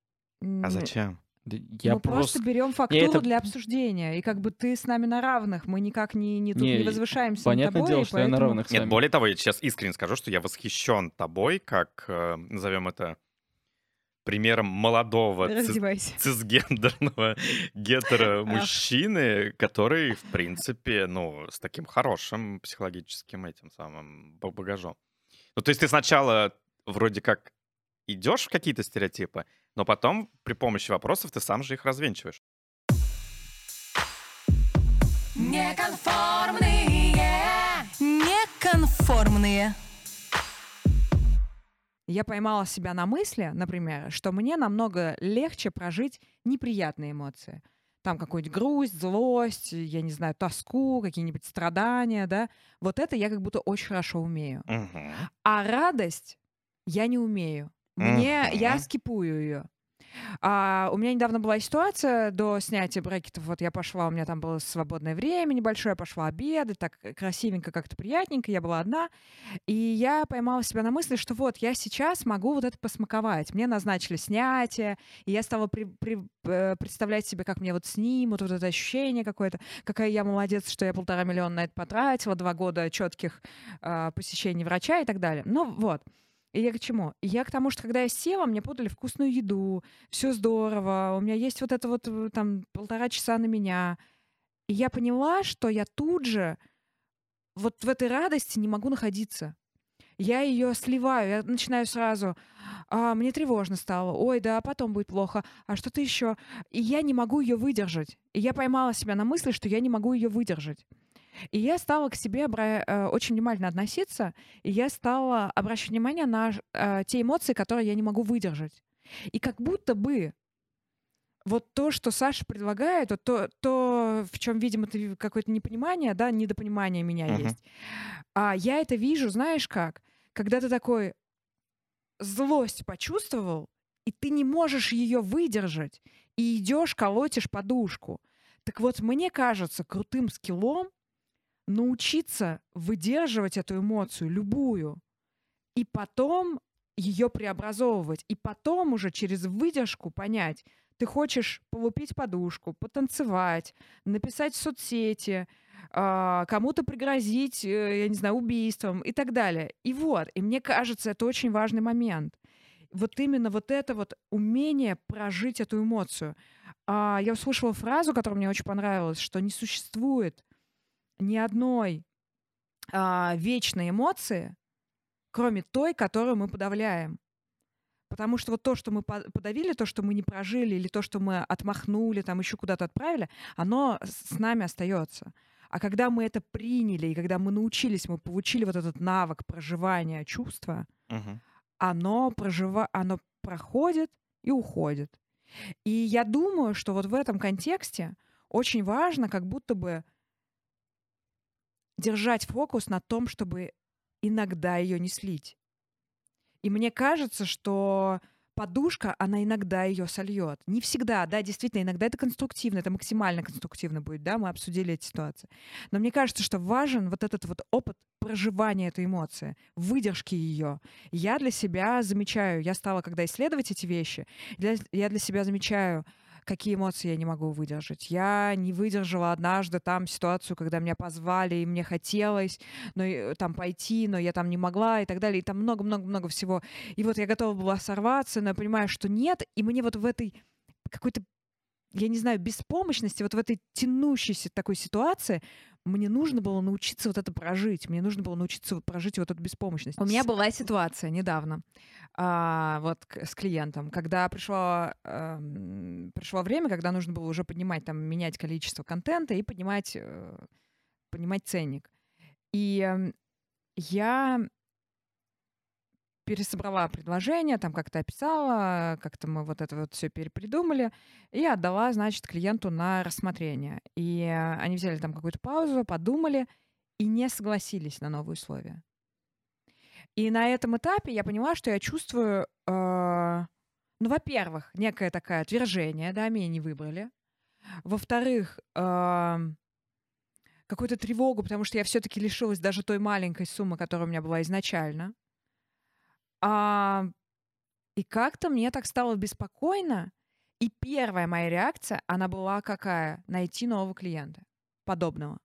А зачем? Да я мы просто, просто... берем фактуру это- для обсуждения, и как бы ты с нами на равных, мы никак не, не, тут Не, не возвышаемся понятное над тобой, дело, что я на поэтому- равных с Нет, вами. более того, я сейчас искренне скажу, что я восхищен тобой, как, э, назовем это, примером молодого цис- цисгендерного гетеро-мужчины, который, в принципе, ну, с таким хорошим психологическим этим самым ба- багажом. Ну, то есть ты сначала вроде как идешь в какие-то стереотипы, но потом при помощи вопросов ты сам же их развенчиваешь. Неконформные. Неконформные. Я поймала себя на мысли, например, что мне намного легче прожить неприятные эмоции. Там какую-нибудь грусть, злость, я не знаю, тоску, какие-нибудь страдания, да. Вот это я как будто очень хорошо умею. Мгм. А радость я не умею. Мне, я Мгм. скипую ее. А, у меня недавно была ситуация до снятия брекетов. Вот я пошла, у меня там было свободное время небольшое, я пошла обедать, так э, красивенько, как-то приятненько, я была одна. И я поймала себя на мысли, что вот я сейчас могу вот это посмаковать. Мне назначили снятие, и я стала при- при- э, представлять себе, как мне вот снимут, вот это ощущение какое-то, какая я молодец, что я полтора миллиона на это потратила, два года четких посещений врача и так далее. Ну вот. И я к чему? Я к тому, что когда я села, мне подали вкусную еду, все здорово, у меня есть вот это вот э, там полтора часа на меня. И я поняла, что я тут же вот в этой радости не могу находиться. Я ее сливаю, я начинаю сразу, «А, мне тревожно стало, ой, да, потом будет плохо, а что-то еще. И я не могу ее выдержать. И я поймала себя на мысли, что я не могу ее выдержать. И я стала к себе обра- э, очень внимательно относиться, и я стала обращать внимание на э, те эмоции, которые я не могу выдержать. И как будто бы вот то, что Саша предлагает, вот то, то в чем, видимо, ты какое-то непонимание, да, недопонимание меня Мгм. есть. А я это вижу, знаешь как? Когда ты такой злость почувствовал, и ты не можешь ее выдержать, и идешь, колотишь подушку. Так вот, мне кажется, крутым скиллом научиться выдерживать эту эмоцию, любую, и потом ее преобразовывать, и потом уже через выдержку понять, ты хочешь полупить подушку, потанцевать, написать в соцсети, а, кому-то пригрозить, э, я не знаю, убийством и так далее. И вот, и мне кажется, это очень важный момент. Вот именно вот это вот умение прожить эту эмоцию. А, Я услышала фразу, которая мне очень понравилась, что не существует ни одной а, вечной эмоции, кроме той, которую мы подавляем. Потому что вот то, что мы по- подавили, то, что мы не прожили, или то, что мы отмахнули, там еще куда-то отправили, оно с нами остается. А когда мы это приняли, и когда мы научились, мы получили вот этот навык проживания чувства, Мгм. оно, прожива... оно проходит и уходит. И я думаю, что вот в этом контексте очень важно как будто бы держать фокус на том, чтобы иногда ее не слить. И мне кажется, что подушка, она иногда ее сольет. Не всегда, да, действительно, иногда это конструктивно, это максимально конструктивно будет, да, мы обсудили эти ситуации. Но мне кажется, что важен вот этот вот опыт проживания этой эмоции, выдержки ее. Я для себя замечаю, я стала, когда исследовать эти вещи, для- я для себя замечаю, какие эмоции я не могу выдержать. Я не выдержала однажды там ситуацию, когда меня позвали, и мне хотелось но, и, там пойти, но я там не могла и так далее. И там много-много-много всего. И вот я готова была сорваться, но я понимаю, что нет. И мне вот в этой какой-то, я не знаю, беспомощности, вот в этой тянущейся такой ситуации мне нужно было научиться вот это прожить. Мне нужно было научиться вот прожить вот эту беспомощность. У меня была ситуация недавно а, вот с клиентом, когда пришло, эм, пришло время, когда нужно было уже поднимать, там, менять количество контента и поднимать, э, поднимать ценник. И эм, я пересобрала предложение, там как-то описала, как-то мы вот это вот все перепридумали, и отдала, значит, клиенту на рассмотрение. И э, они взяли там какую-то паузу, подумали и не согласились на новые условия. И на этом этапе я поняла, что я чувствую, э, ну, во-первых, некое такое отвержение, да, меня не выбрали. Во-вторых, эм, какую-то тревогу, потому что я все-таки лишилась даже той маленькой суммы, которая у меня была изначально. А, и как-то мне так стало беспокойно. И первая моя реакция, она была какая? Найти нового клиента. Подобного.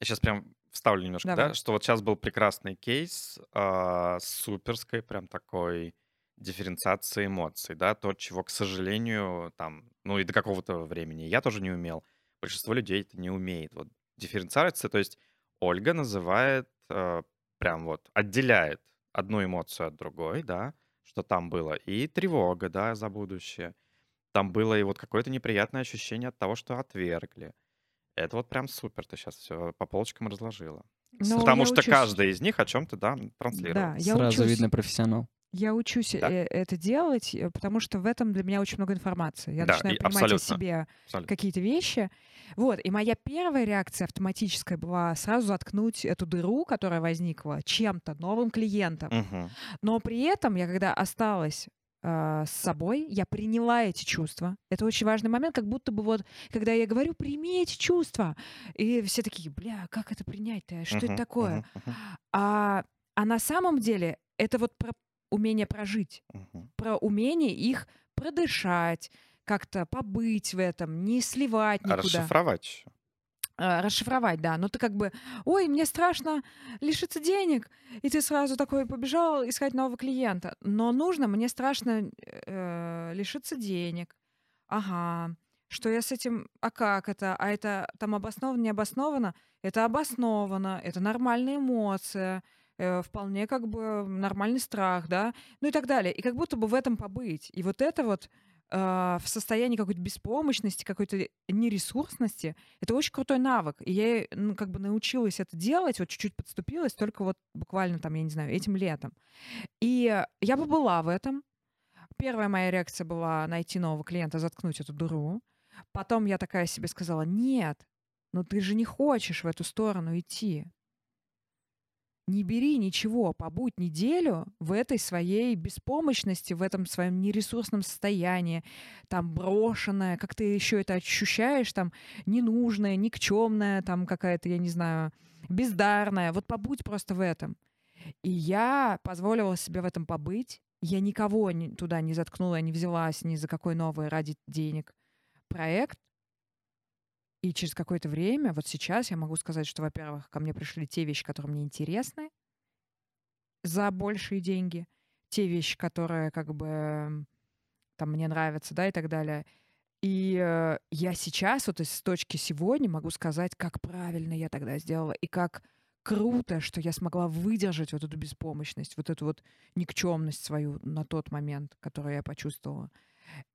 Я сейчас прям вставлю немножко, Давай. да, что вот сейчас был прекрасный кейс с суперской прям такой дифференциации эмоций, да, то, чего, к сожалению, там, ну и до какого-то времени я тоже не умел. Большинство людей это не умеет. Вот дифференциация, то есть Ольга называет, э, прям вот отделяет одну эмоцию от другой, да, что там было и тревога, да, за будущее. Там было и вот какое-то неприятное ощущение от того, что отвергли. Это вот прям супер, ты сейчас все по полочкам разложила. Ну, Потому что учусь. каждый из них о чем-то, да, транслирует. Да, я Сразу учусь. видно профессионал. Я учусь Да. э, это делать, э, потому что в этом для меня очень много информации. Я Да, начинаю понимать о абсолютно. себе Абсолютно. какие-то вещи. Вот, и моя первая реакция автоматическая была сразу заткнуть эту дыру, которая возникла чем-то, новым клиентом. Мгм. Но при этом я, когда осталась а, с собой, я приняла эти чувства. Это очень важный момент, как будто бы вот, когда я говорю, прими эти чувства, и все такие, бля, как это принять-то? Что это Мгм. такое? Мгм. Мгм. А, а на самом деле это вот про умение прожить, Мгм. про умение их продышать, как-то побыть в этом, не сливать никуда. Расшифровать. А, расшифровать, да. Но ты как бы, ой, мне страшно лишиться денег, и ты сразу такой побежал искать нового клиента. Но нужно, мне страшно э, лишиться денег. Ага. Что я с этим, а как это? А это там обосновано, не обосновано? Это обосновано, это нормальная эмоция, э, вполне как бы нормальный страх, да, ну и так далее. И как будто бы в этом побыть. И вот это вот а, в состоянии какой-то беспомощности, какой-то нересурсности, это очень крутой навык. И я ну, как бы научилась это делать, вот чуть-чуть подступилась, только вот буквально там, я не знаю, этим летом. И я побыла в этом. Первая моя реакция была найти нового клиента, заткнуть эту дыру. Потом я такая себе сказала, нет, ну ты же не хочешь в эту сторону идти. Не бери ничего, побудь неделю в этой своей беспомощности, в этом своем нересурсном состоянии, там брошенная, как ты еще это ощущаешь, там ненужная, никчемная, там какая-то, я не знаю, бездарная. Вот побудь просто в этом. И я позволила себе в этом побыть. Я никого туда не заткнула, не взялась ни за какой новый ради денег проект. И через какое-то время, вот сейчас я могу сказать, что, во-первых, ко мне пришли те вещи, которые мне интересны за большие деньги, те вещи, которые как бы там мне нравятся, да, и так далее. И э, я сейчас вот из точки сегодня могу сказать, как правильно я тогда сделала, и как круто, что я смогла выдержать вот эту беспомощность, вот эту вот никчемность свою на тот момент, которую я почувствовала.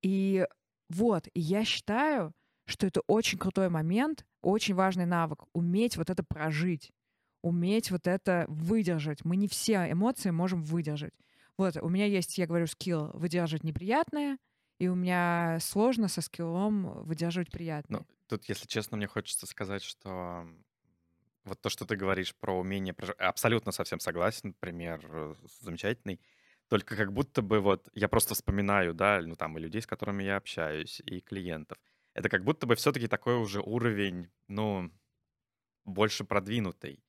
И вот, и я считаю, что это очень крутой момент, очень важный навык, уметь вот это прожить, уметь вот это выдержать. Мы не все эмоции можем выдержать. Вот, у меня есть, я говорю, скилл выдерживать неприятное, и у меня сложно со скиллом выдерживать приятное. Ну, тут, если честно, мне хочется сказать, что вот то, что ты говоришь про умение абсолютно совсем согласен, пример э, замечательный. Только как будто бы вот я просто вспоминаю, да, ну там и людей, с которыми я общаюсь, и клиентов. Это как будто бы все-таки такой уже уровень, ну, больше продвинутый.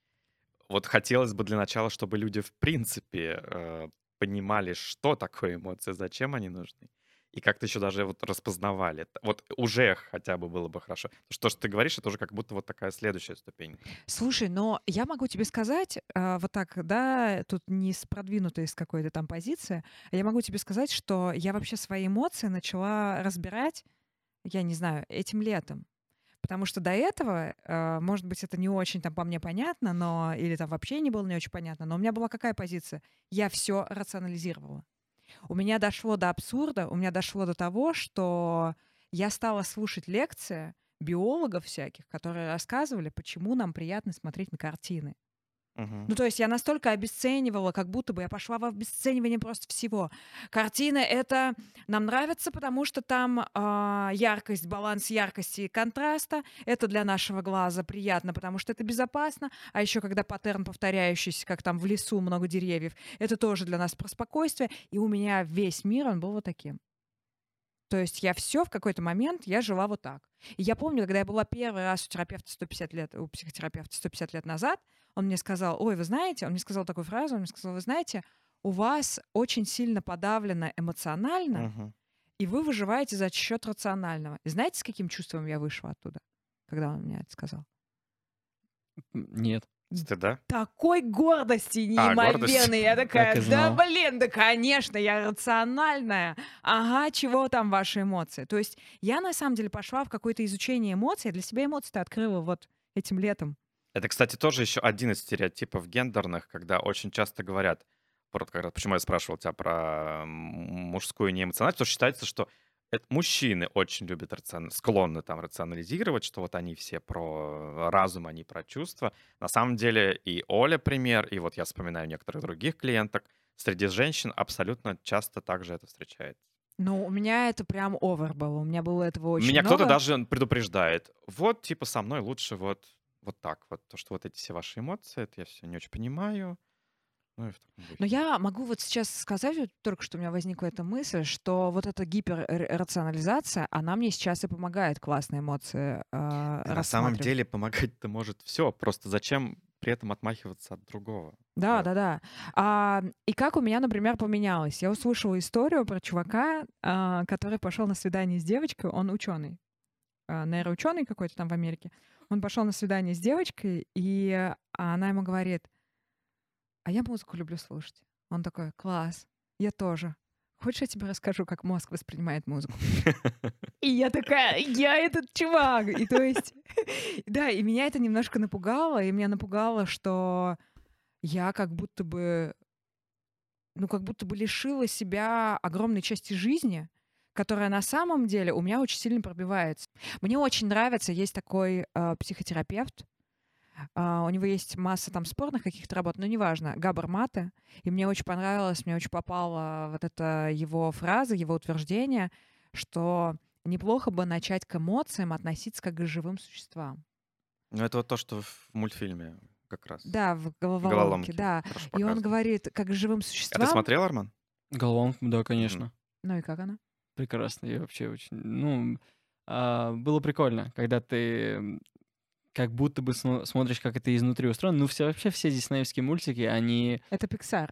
Вот хотелось бы для начала, чтобы люди в принципе э, понимали, что такое эмоции, зачем они нужны. И как-то еще даже вот распознавали. Вот уже хотя бы было бы хорошо. Что то, что ты говоришь, это уже как будто вот такая следующая ступень. Слушай, но я могу тебе сказать, а, вот так, да, тут не с продвинутой с какой-то там позиции, я могу тебе сказать, что я вообще свои эмоции начала разбирать, я не знаю, этим летом. Потому что до этого, а, может быть, это не очень там по мне понятно, но или там вообще не было не очень понятно, но у меня была какая позиция? Я все рационализировала. У меня дошло до абсурда, у меня дошло до того, что я стала слушать лекции биологов всяких, которые рассказывали, почему нам приятно смотреть на картины. Ну, то есть я настолько обесценивала, как будто бы я пошла в обесценивание просто всего. Картины — это нам нравится, потому что там а, яркость, баланс яркости и контраста. Это для нашего глаза приятно, потому что это безопасно. А еще когда паттерн повторяющийся, как там в лесу много деревьев, это тоже для нас про спокойствие. И у меня весь мир, он был вот таким. То есть я все в какой-то момент, я жила вот так. И я помню, когда я была первый раз у терапевта 150 лет, у психотерапевта 150 лет назад, он мне сказал, ой, вы знаете, он мне сказал такую фразу, он мне сказал, вы знаете, у вас очень сильно подавлено эмоционально, Мгм. и вы выживаете за счет рационального. И знаете, с каким чувством я вышла оттуда, когда он мне это сказал? Нет. Стыда? Такой гордости А, гордость. неимоверной. Я такая, Так да блин, да конечно, я рациональная. Ага, чего там ваши эмоции? То есть я на самом деле пошла в какое-то изучение эмоций, я для себя эмоции-то открыла вот этим летом. Это, кстати, тоже еще один из стереотипов гендерных, когда очень часто говорят, вот как раз почему я спрашивал тебя про мужскую неэмоциональность, потому что считается, что это мужчины очень любят рацион- склонны там рационализировать, что вот они все про разум, они про чувства. На самом деле и Оля пример, и вот я вспоминаю некоторых других клиенток, среди женщин абсолютно часто также это встречается. Ну, у меня это прям овер было. У меня было этого очень Меня кто-то много. даже предупреждает. Вот, типа, со мной лучше вот, вот так вот. То, что вот эти все ваши эмоции, это я все не очень понимаю. Ну и в таком Но духе. я могу вот сейчас сказать, вот только что у меня возникла эта мысль, что вот эта гиперрационализация, она мне сейчас и помогает классные эмоции э, Да на самом деле помогать-то может все. Просто зачем при этом отмахиваться от другого? Да, Вот. да, да. А, и как у меня, например, поменялось? Я услышала историю про чувака, а, который пошел на свидание с девочкой, он ученый, нейроученый какой-то там в Америке. Он пошел на свидание с девочкой, и она ему говорит, а я музыку люблю слушать. Он такой, класс, я тоже. Хочешь, я тебе расскажу, как мозг воспринимает музыку? И я такая, я этот чувак. И то есть, да, и меня это немножко напугало, и меня напугало, что я как будто бы, ну, как будто бы лишила себя огромной части жизни, которая на самом деле у меня очень сильно пробивается. Мне очень нравится, есть такой э, психотерапевт, а, у него есть масса там спорных каких-то работ, но неважно, Габар Мате. И мне очень понравилось, мне очень попала вот эта его фраза, его утверждение, что неплохо бы начать к эмоциям относиться как к живым существам. Ну, это вот то, что в мультфильме как раз. Да, в головоломке, Головоломки. да. Хорошо И он говорит, как к живым А ты существам. смотрел, Арман? Головоломку, да, конечно. Ну и как она? Прекрасно. Я вообще очень... Ну, а, было прикольно, когда ты как будто бы смо- смотришь, как это изнутри устроено. Ну, все, вообще все диснеевские мультики, они... Это Пиксар.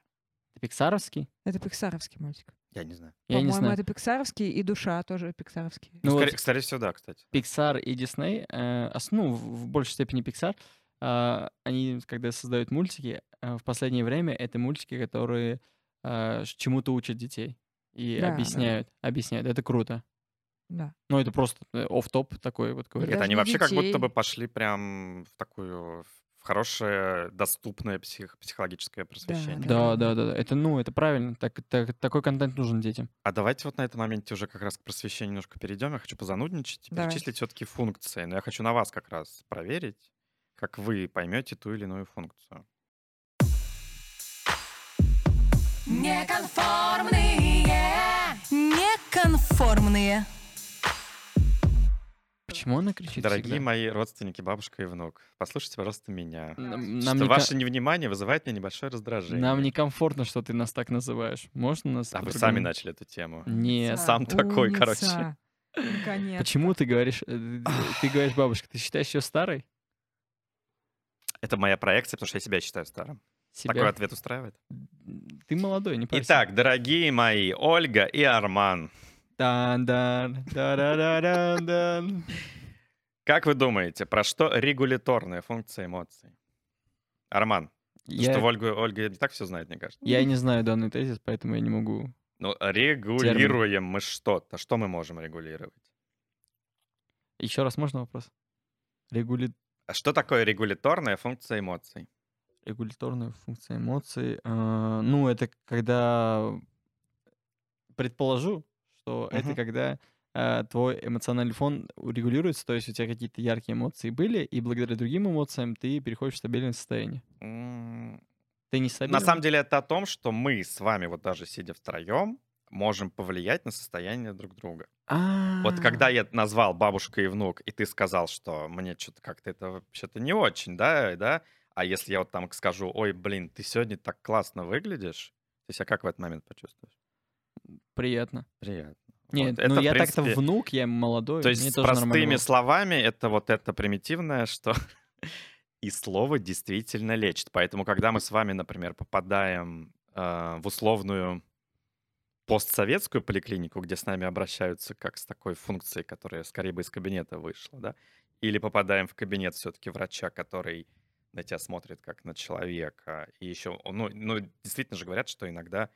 Пиксаровский? Это пиксаровский мультик. Я не знаю. Я не По-моему, знаю. это пиксаровский, и душа тоже пиксаровский. Ну, скорее, вот скорее всего, да, кстати. Pixar и Disney, э, ну, в, большей степени Pixar, а, они, когда создают мультики, э, в последнее время это мультики, которые э, чему-то учат детей и Да, да, да. объясняют, объясняют. Это круто. Да. Ну, это просто оф топ такой вот. Это даже они вообще как будто детей. бы пошли прям в такую в хорошее, доступное псих- психологическое просвещение. Да, да, да, да. Это, ну, это правильно. Так, так- такой контент нужен детям. А давайте вот на этом моменте уже как раз к просвещению немножко перейдем. Я хочу позанудничать и Давай. перечислить все-таки функции. Но я хочу на вас как раз проверить, как вы поймете ту или иную функцию. Неконформные. Неконформные. Почему она кричит Дорогие всегда? мои родственники, бабушка и внук, послушайте, пожалуйста, меня. Нам, Что нам не ваше невнимание вызывает мне небольшое ко- раздражение. нам некомфортно, что ты нас так называешь. Можно нас А вы сами начали эту тему. Нет. Сам такой, короче. Умница. Наконец. Почему ты говоришь, э, ты говоришь, бабушка, ты считаешь ее старой? Это моя проекция, потому что я себя считаю старым. Себя? Такой ответ устраивает? Ты молодой, не парься. Итак, дорогие мои, Ольга и Арман, Дан-дан, да-да-да-дан-дан. как вы думаете, про что регуляторная функция эмоций? Арман, Я, что Ольга, Ольга не так все знает, мне кажется. я не знаю данный тезис, поэтому я не могу. Ну, регулируем мы что-то. Что мы можем регулировать? Еще раз можно вопрос? Регули... А что такое регуляторная функция эмоций? Регуляторная функция эмоций. а, ну, это когда... Предположу, что это Мгм. когда а, твой эмоциональный фон регулируется, то есть у тебя какие-то яркие эмоции были, и благодаря другим эмоциям ты переходишь в стабильное состояние. М, Ты не На стабильный? самом деле это о том, что мы с вами, вот даже сидя втроем, можем повлиять на состояние друг друга. Вот когда А, я назвал бабушка и внук, и ты сказал, что мне что-то как-то это вообще-то не очень, да, да, а если я вот там скажу, ой, блин, ты сегодня так классно выглядишь, ты себя как в этот момент почувствуешь? Приятно. Приятно. Нет, Вот. Ну я так-то принципе, внук, я молодой. То есть простыми словами это вот это примитивное, что и слово действительно лечит. Поэтому, когда мы с вами, например, попадаем э, в условную постсоветскую поликлинику, где с нами обращаются как с такой функцией, которая скорее бы из кабинета вышла, да, или попадаем в кабинет все-таки врача, который на тебя смотрит как на человека, и еще, ну, ну, действительно же говорят, что иногда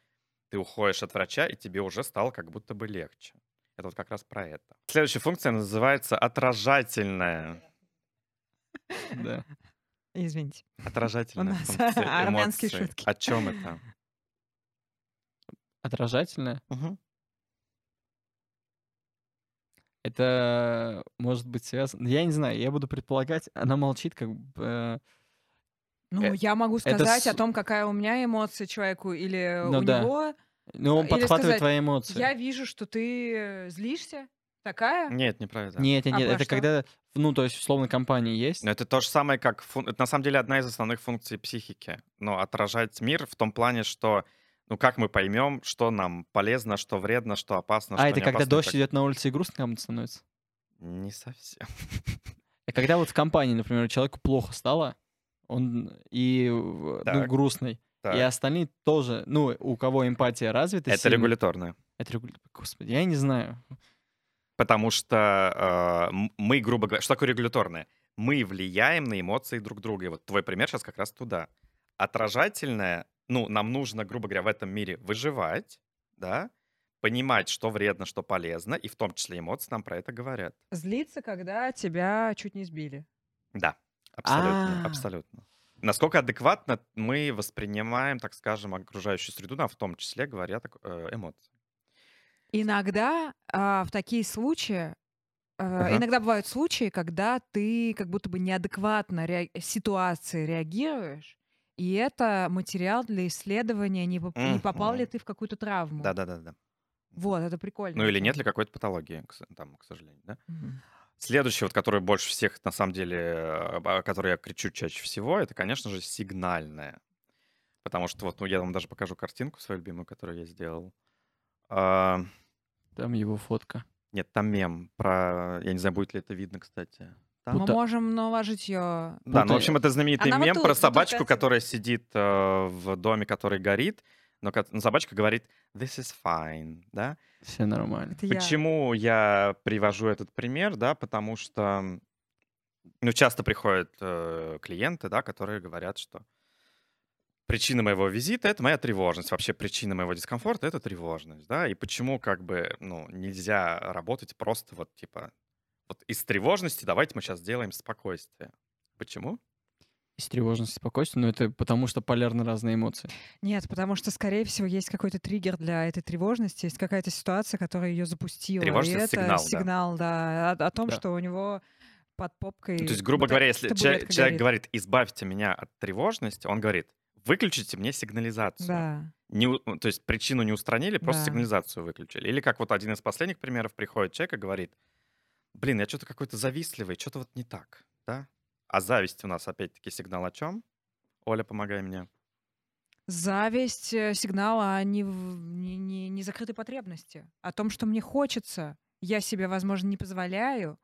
ты уходишь от врача, и тебе уже стало как будто бы легче. Это вот как раз про это. Следующая функция называется отражательная. Да. Извините. Отражательная У нас функция армянские эмоций. шутки. О чем это? Отражательное. Мгм. Это может быть связано... Я не знаю, я буду предполагать, она молчит, как бы... э, Ну, Э, я могу это сказать с- о том, какая у меня эмоция человеку, или Ну у да. него. Ну, он Или подхватывает сказать, твои эмоции. Я вижу, что ты э, злишься. Такая? Нет, неправильно. Нет, нет, А нет, это что? когда, ну, то есть, условно, компания есть. Но это то же самое, как... фун- Это на самом деле одна из основных функций психики. Но отражать мир в том плане, что... Ну, как мы поймем, что нам полезно, что вредно, что опасно, а, что это не когда опасно дождь так- идет на улице и грустно кому-то становится? Не совсем. А когда вот в компании, например, человеку плохо стало, он и, ну, Так. грустный, Так. и остальные тоже, ну, у кого эмпатия развита Это сильно- регуляторное. Это регуля- Господи, я не знаю. Потому что э, мы, грубо говоря, что такое регуляторное? Мы влияем на эмоции друг друга. И вот твой пример сейчас как раз туда. Отражательное, ну, нам нужно, грубо говоря, в этом мире выживать, да, понимать, что вредно, что полезно, и в том числе эмоции нам про это говорят. Злиться, когда тебя чуть не сбили. Да, абсолютно, А. абсолютно. Насколько адекватно мы воспринимаем, так скажем, окружающую среду, нам в том числе говорят э, эмоции. Иногда а, в такие случаи, а, Ага. иногда бывают случаи, когда ты как будто бы неадекватно ре- ситуации реагируешь, и это материал для исследования, не, поп- не попал ли Мгм. ты в какую-то травму. Да-да-да-да. Вот, это прикольно. Ну или нет ли какой-то патологии, к с- там, к сожалению, да? Мгм. Следующий, вот, который больше всех, на самом деле, э, о которой я кричу чаще всего, это, конечно же, сигнальное. Потому что вот, ну, я вам даже покажу картинку свою любимую, которую я сделал. А, Там его фотка. нет, там мем про... Я не знаю, будет ли это видно, кстати. Там? Мы можем наложить ее. Да, ну, в общем, это знаменитый Она вот мем тут, про вот тут собачку, картинка. которая сидит э, в доме, который горит, но но собачка говорит «this is fine», да? Все нормально. Это я. Почему я привожу этот пример, да, потому что, ну, часто приходят э, клиенты, да, которые говорят, что причина моего визита — это моя тревожность, вообще причина моего дискомфорта — это тревожность, да, и почему, как бы, ну, нельзя работать просто вот, типа, вот из тревожности давайте мы сейчас сделаем спокойствие. Почему? Из тревожности, спокойствия, но это потому, что полярны разные эмоции. Нет, потому что, скорее всего, есть какой-то триггер для этой тревожности, есть какая-то ситуация, которая ее запустила. Тревожность и — это сигнал, да. сигнал, да, о, о том, Да. что у него под попкой. Ну, то есть, грубо говоря, если человек, человек говорит «избавьте меня от тревожности», он говорит «выключите мне сигнализацию». Да. не, ну, то есть причину не устранили, просто Да. сигнализацию выключили. Или как вот один из последних примеров приходит человек и говорит, блин, я что-то какой-то завистливый, что-то вот не так, да? А зависть у нас опять-таки сигнал о чем? Оля, помогай мне. Зависть э, сигнал о не, не, не- потребности, о том, что мне хочется, я себе, возможно, не позволяю,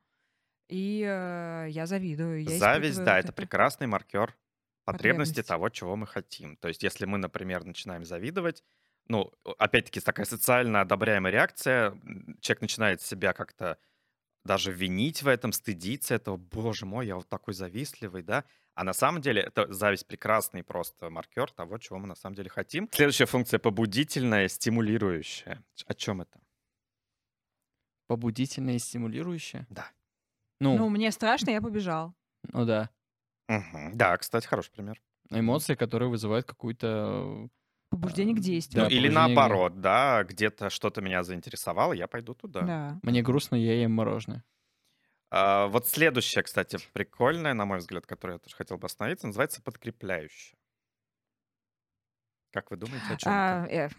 и э, я завидую. Я Зависть, да, вот это прекрасный маркер потребности Потребности. того, чего мы хотим. То есть если мы, например, начинаем завидовать, ну, опять-таки, такая социально одобряемая реакция, человек начинает себя как-то даже винить в этом, стыдиться этого, боже мой, я вот такой завистливый, да? А на самом деле это зависть прекрасный просто маркер того, чего мы на самом деле хотим. Следующая функция побудительная, стимулирующая. О чем это? Побудительное и стимулирующее. Да. Ну, Ну, мне страшно, я побежал. ну да. Мгм. Да, кстати, хороший пример. Эмоции, которые вызывают какую-то... Побуждение к Да, действию. ну, или побуждение к- наоборот, да, где-то что-то меня заинтересовало, я пойду туда. Да. Мне грустно, я ем мороженое. А, вот следующее, кстати, прикольное, на мой взгляд, которое я тоже хотел бы остановиться, называется подкрепляющее. Как вы думаете, о чем А, это?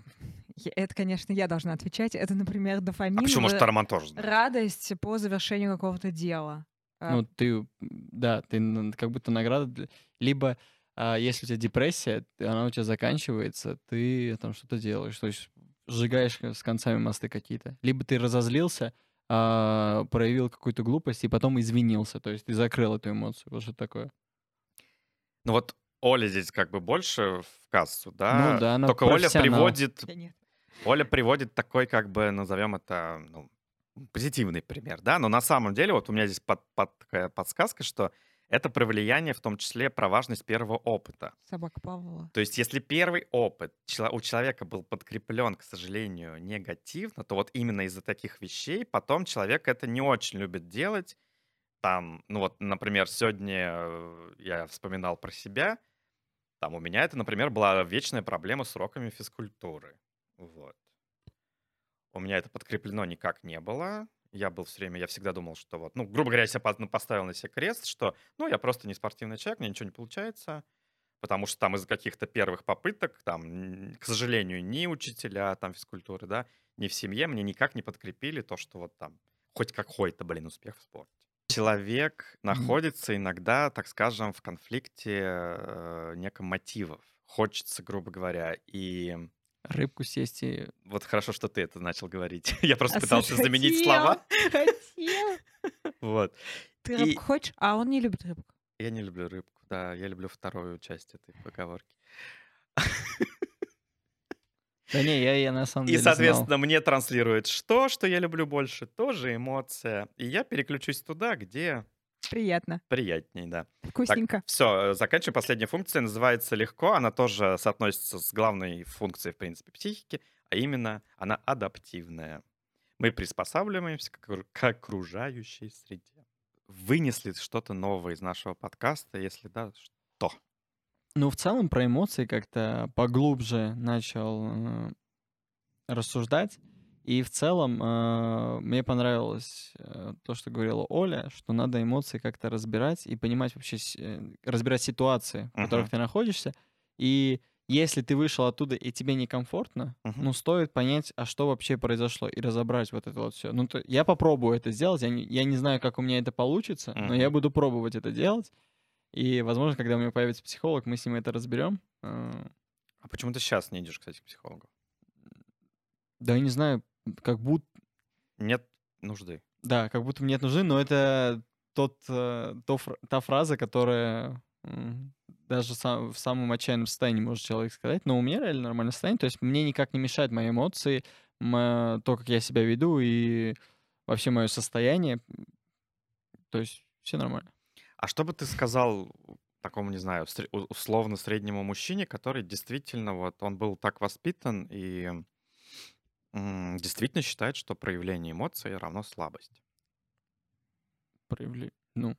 э, это, конечно, я должна отвечать. Это, например, дофамин. А почему, может, Роман тоже знает? радость по завершению какого-то дела. А, Ну, ты, м, да, ты как будто награда. для- Либо, а, если у тебя депрессия, она у тебя заканчивается, ты там что-то делаешь, то есть сжигаешь с концами мосты какие-то. Либо ты разозлился, а, проявил какую-то глупость и потом извинился, то есть ты закрыл эту эмоцию. Вот что такое. Ну вот Оля здесь как бы больше в кассу, да? Ну да, она Только Оля приводит. Оля приводит такой, как бы, назовем это, ну, позитивный пример, да? Но на самом деле, вот у меня здесь под, под- такая подсказка, что это про влияние, в том числе про важность первого опыта. Собака Павлова. То есть, если первый опыт у человека был подкреплен, к сожалению, негативно, то вот именно из-за таких вещей потом человек это не очень любит делать. Там, ну вот, например, сегодня э, я вспоминал про себя. Там у меня это, например, была вечная проблема с уроками физкультуры. Вот. У меня это подкреплено никак не было. Я был все время, я всегда думал, что вот, ну, грубо говоря, я себя по- ну, поставил на себе крест, что, ну, я просто не спортивный человек, мне ничего не получается. Потому что там из каких-то первых попыток, там, к сожалению, ни учителя там физкультуры, да, ни в семье мне никак не подкрепили то, что вот там хоть какой-то, блин, успех в спорте. Человек находится иногда, так скажем, в конфликте э, неком мотивов. Хочется, грубо говоря, и Рыбку съесть и... вот хорошо, что ты это начал говорить. Я просто А пытался Саша заменить хотел. слова. Хотел. Вот. Ты И- рыбку хочешь? А он не любит рыбку. Я не люблю рыбку, да, я люблю вторую часть этой поговорки. Да не, я, я на самом И, деле знал. соответственно, мне транслирует что, что я люблю больше, тоже эмоция. И я переключусь туда, где Приятно. приятней, да. Вкусненько. Все, заканчиваем. Последняя функция называется легко. Она тоже соотносится с главной функцией, в принципе, психики, а именно она адаптивная. Мы приспосабливаемся к окружающей среде. Вынесли что-то новое из нашего подкаста? Если да, что? Ну, в целом про эмоции как-то поглубже начал э, рассуждать. И в целом э, мне понравилось э, то, что говорила Оля, что надо эмоции как-то разбирать и понимать вообще, э, разбирать ситуации, в которых Мгм. ты находишься. И если ты вышел оттуда и тебе некомфортно, Мгм. ну, стоит понять, а что вообще произошло, и разобрать вот это вот все. Ну, то, я попробую это сделать, я не, я не знаю, как у меня это получится, но я буду пробовать это делать. И, возможно, когда у меня появится психолог, мы с ним это разберем. Э, А почему ты сейчас не идешь, кстати, к психологу? Да, я не знаю, как будто, Нет нужды. да, как будто мне нет нужды, но это тот, э, то та фраза, которая даже сам- в самом отчаянном состоянии может человек сказать, но у меня реально нормальное состояние, то есть мне никак не мешает мои эмоции, мо- то, как я себя веду и вообще мое состояние. То есть все нормально. А что бы ты сказал такому, не знаю, условно среднему мужчине, который действительно вот он был так воспитан и действительно считает, что проявление эмоций равно слабость? проявли... Ну,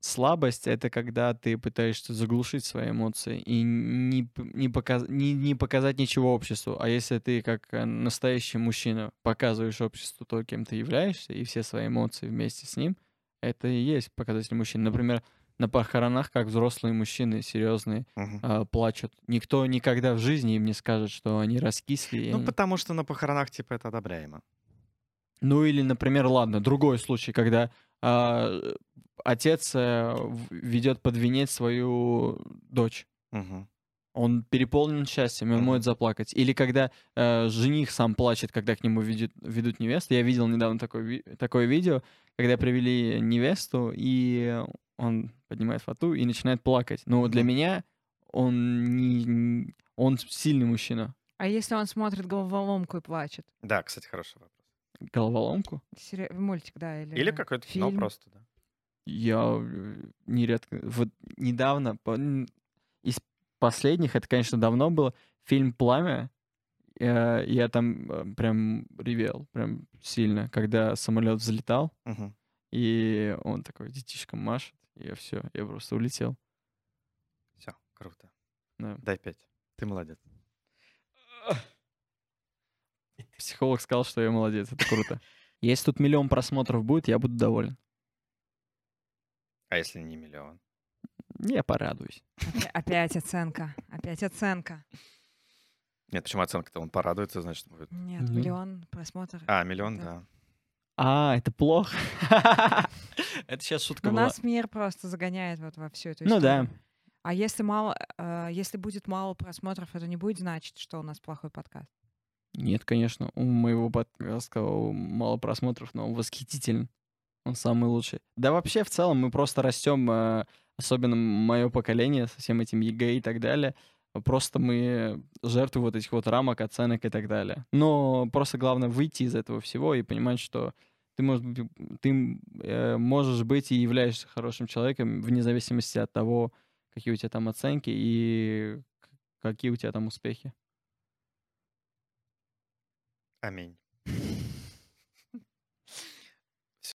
слабость — это когда ты пытаешься заглушить свои эмоции и не, не, показ... не, не показать ничего обществу. А если ты, как э, настоящий мужчина, показываешь обществу то, кем ты являешься, и все свои эмоции вместе с ним, это и есть показатель мужчины. Например, на похоронах, как взрослые мужчины серьезные Мгм. а, плачут. Никто никогда в жизни им не скажет, что они раскисли. Ну, они- потому что на похоронах, типа, это одобряемо. Ну или, например, ладно, другой случай, когда а, отец э, ведет под венец свою дочь. Мгм. Он переполнен счастьем, он может заплакать. Или когда э, жених сам плачет, когда к нему ведет- ведут невесту. Я видел недавно такое, ви- такое видео, когда привели невесту, и он поднимает фату и начинает плакать. Но для меня он не, он сильный мужчина. А если он смотрит головоломку и плачет? Да, кстати, хороший вопрос. Головоломку. Сери- Мультик, да, или... Или какое-то кино фильм. просто, да. Я э, нередко... Вот недавно, последних, это, конечно, давно было, фильм «Пламя», э, я там э, прям ревел, прям сильно, когда самолет взлетал, Мгм. и он такой детишком машет, и все, я просто улетел. Все, круто. Да. Дай пять. Ты молодец. Психолог сказал, что я молодец, это круто. Если тут миллион просмотров будет, я буду доволен. А если не миллион? Я порадуюсь. Опя- Опять оценка. Опять оценка. Нет, почему оценка-то? Он порадуется, значит, будет. Нет, Ну. миллион просмотров. А, миллион, Да. да. А, это плохо. Это сейчас шутка Но была. нас мир просто загоняет вот во всю эту Ну да. историю. А если мало, э, если будет мало просмотров, это не будет значить, что у нас плохой подкаст. Нет, конечно, у моего подкаста мало просмотров, но он восхитителен. Он самый лучший. Да вообще, в целом, мы просто растем, э, особенно мое поколение, со всем этим ЕГЭ и так далее. Просто мы жертвы вот этих вот рамок, оценок и так далее. Но просто главное выйти из этого всего и понимать, что ты, можешь, быть- ты э, можешь быть и являешься хорошим человеком вне зависимости от того, какие у тебя там оценки и какие у тебя там успехи. Аминь.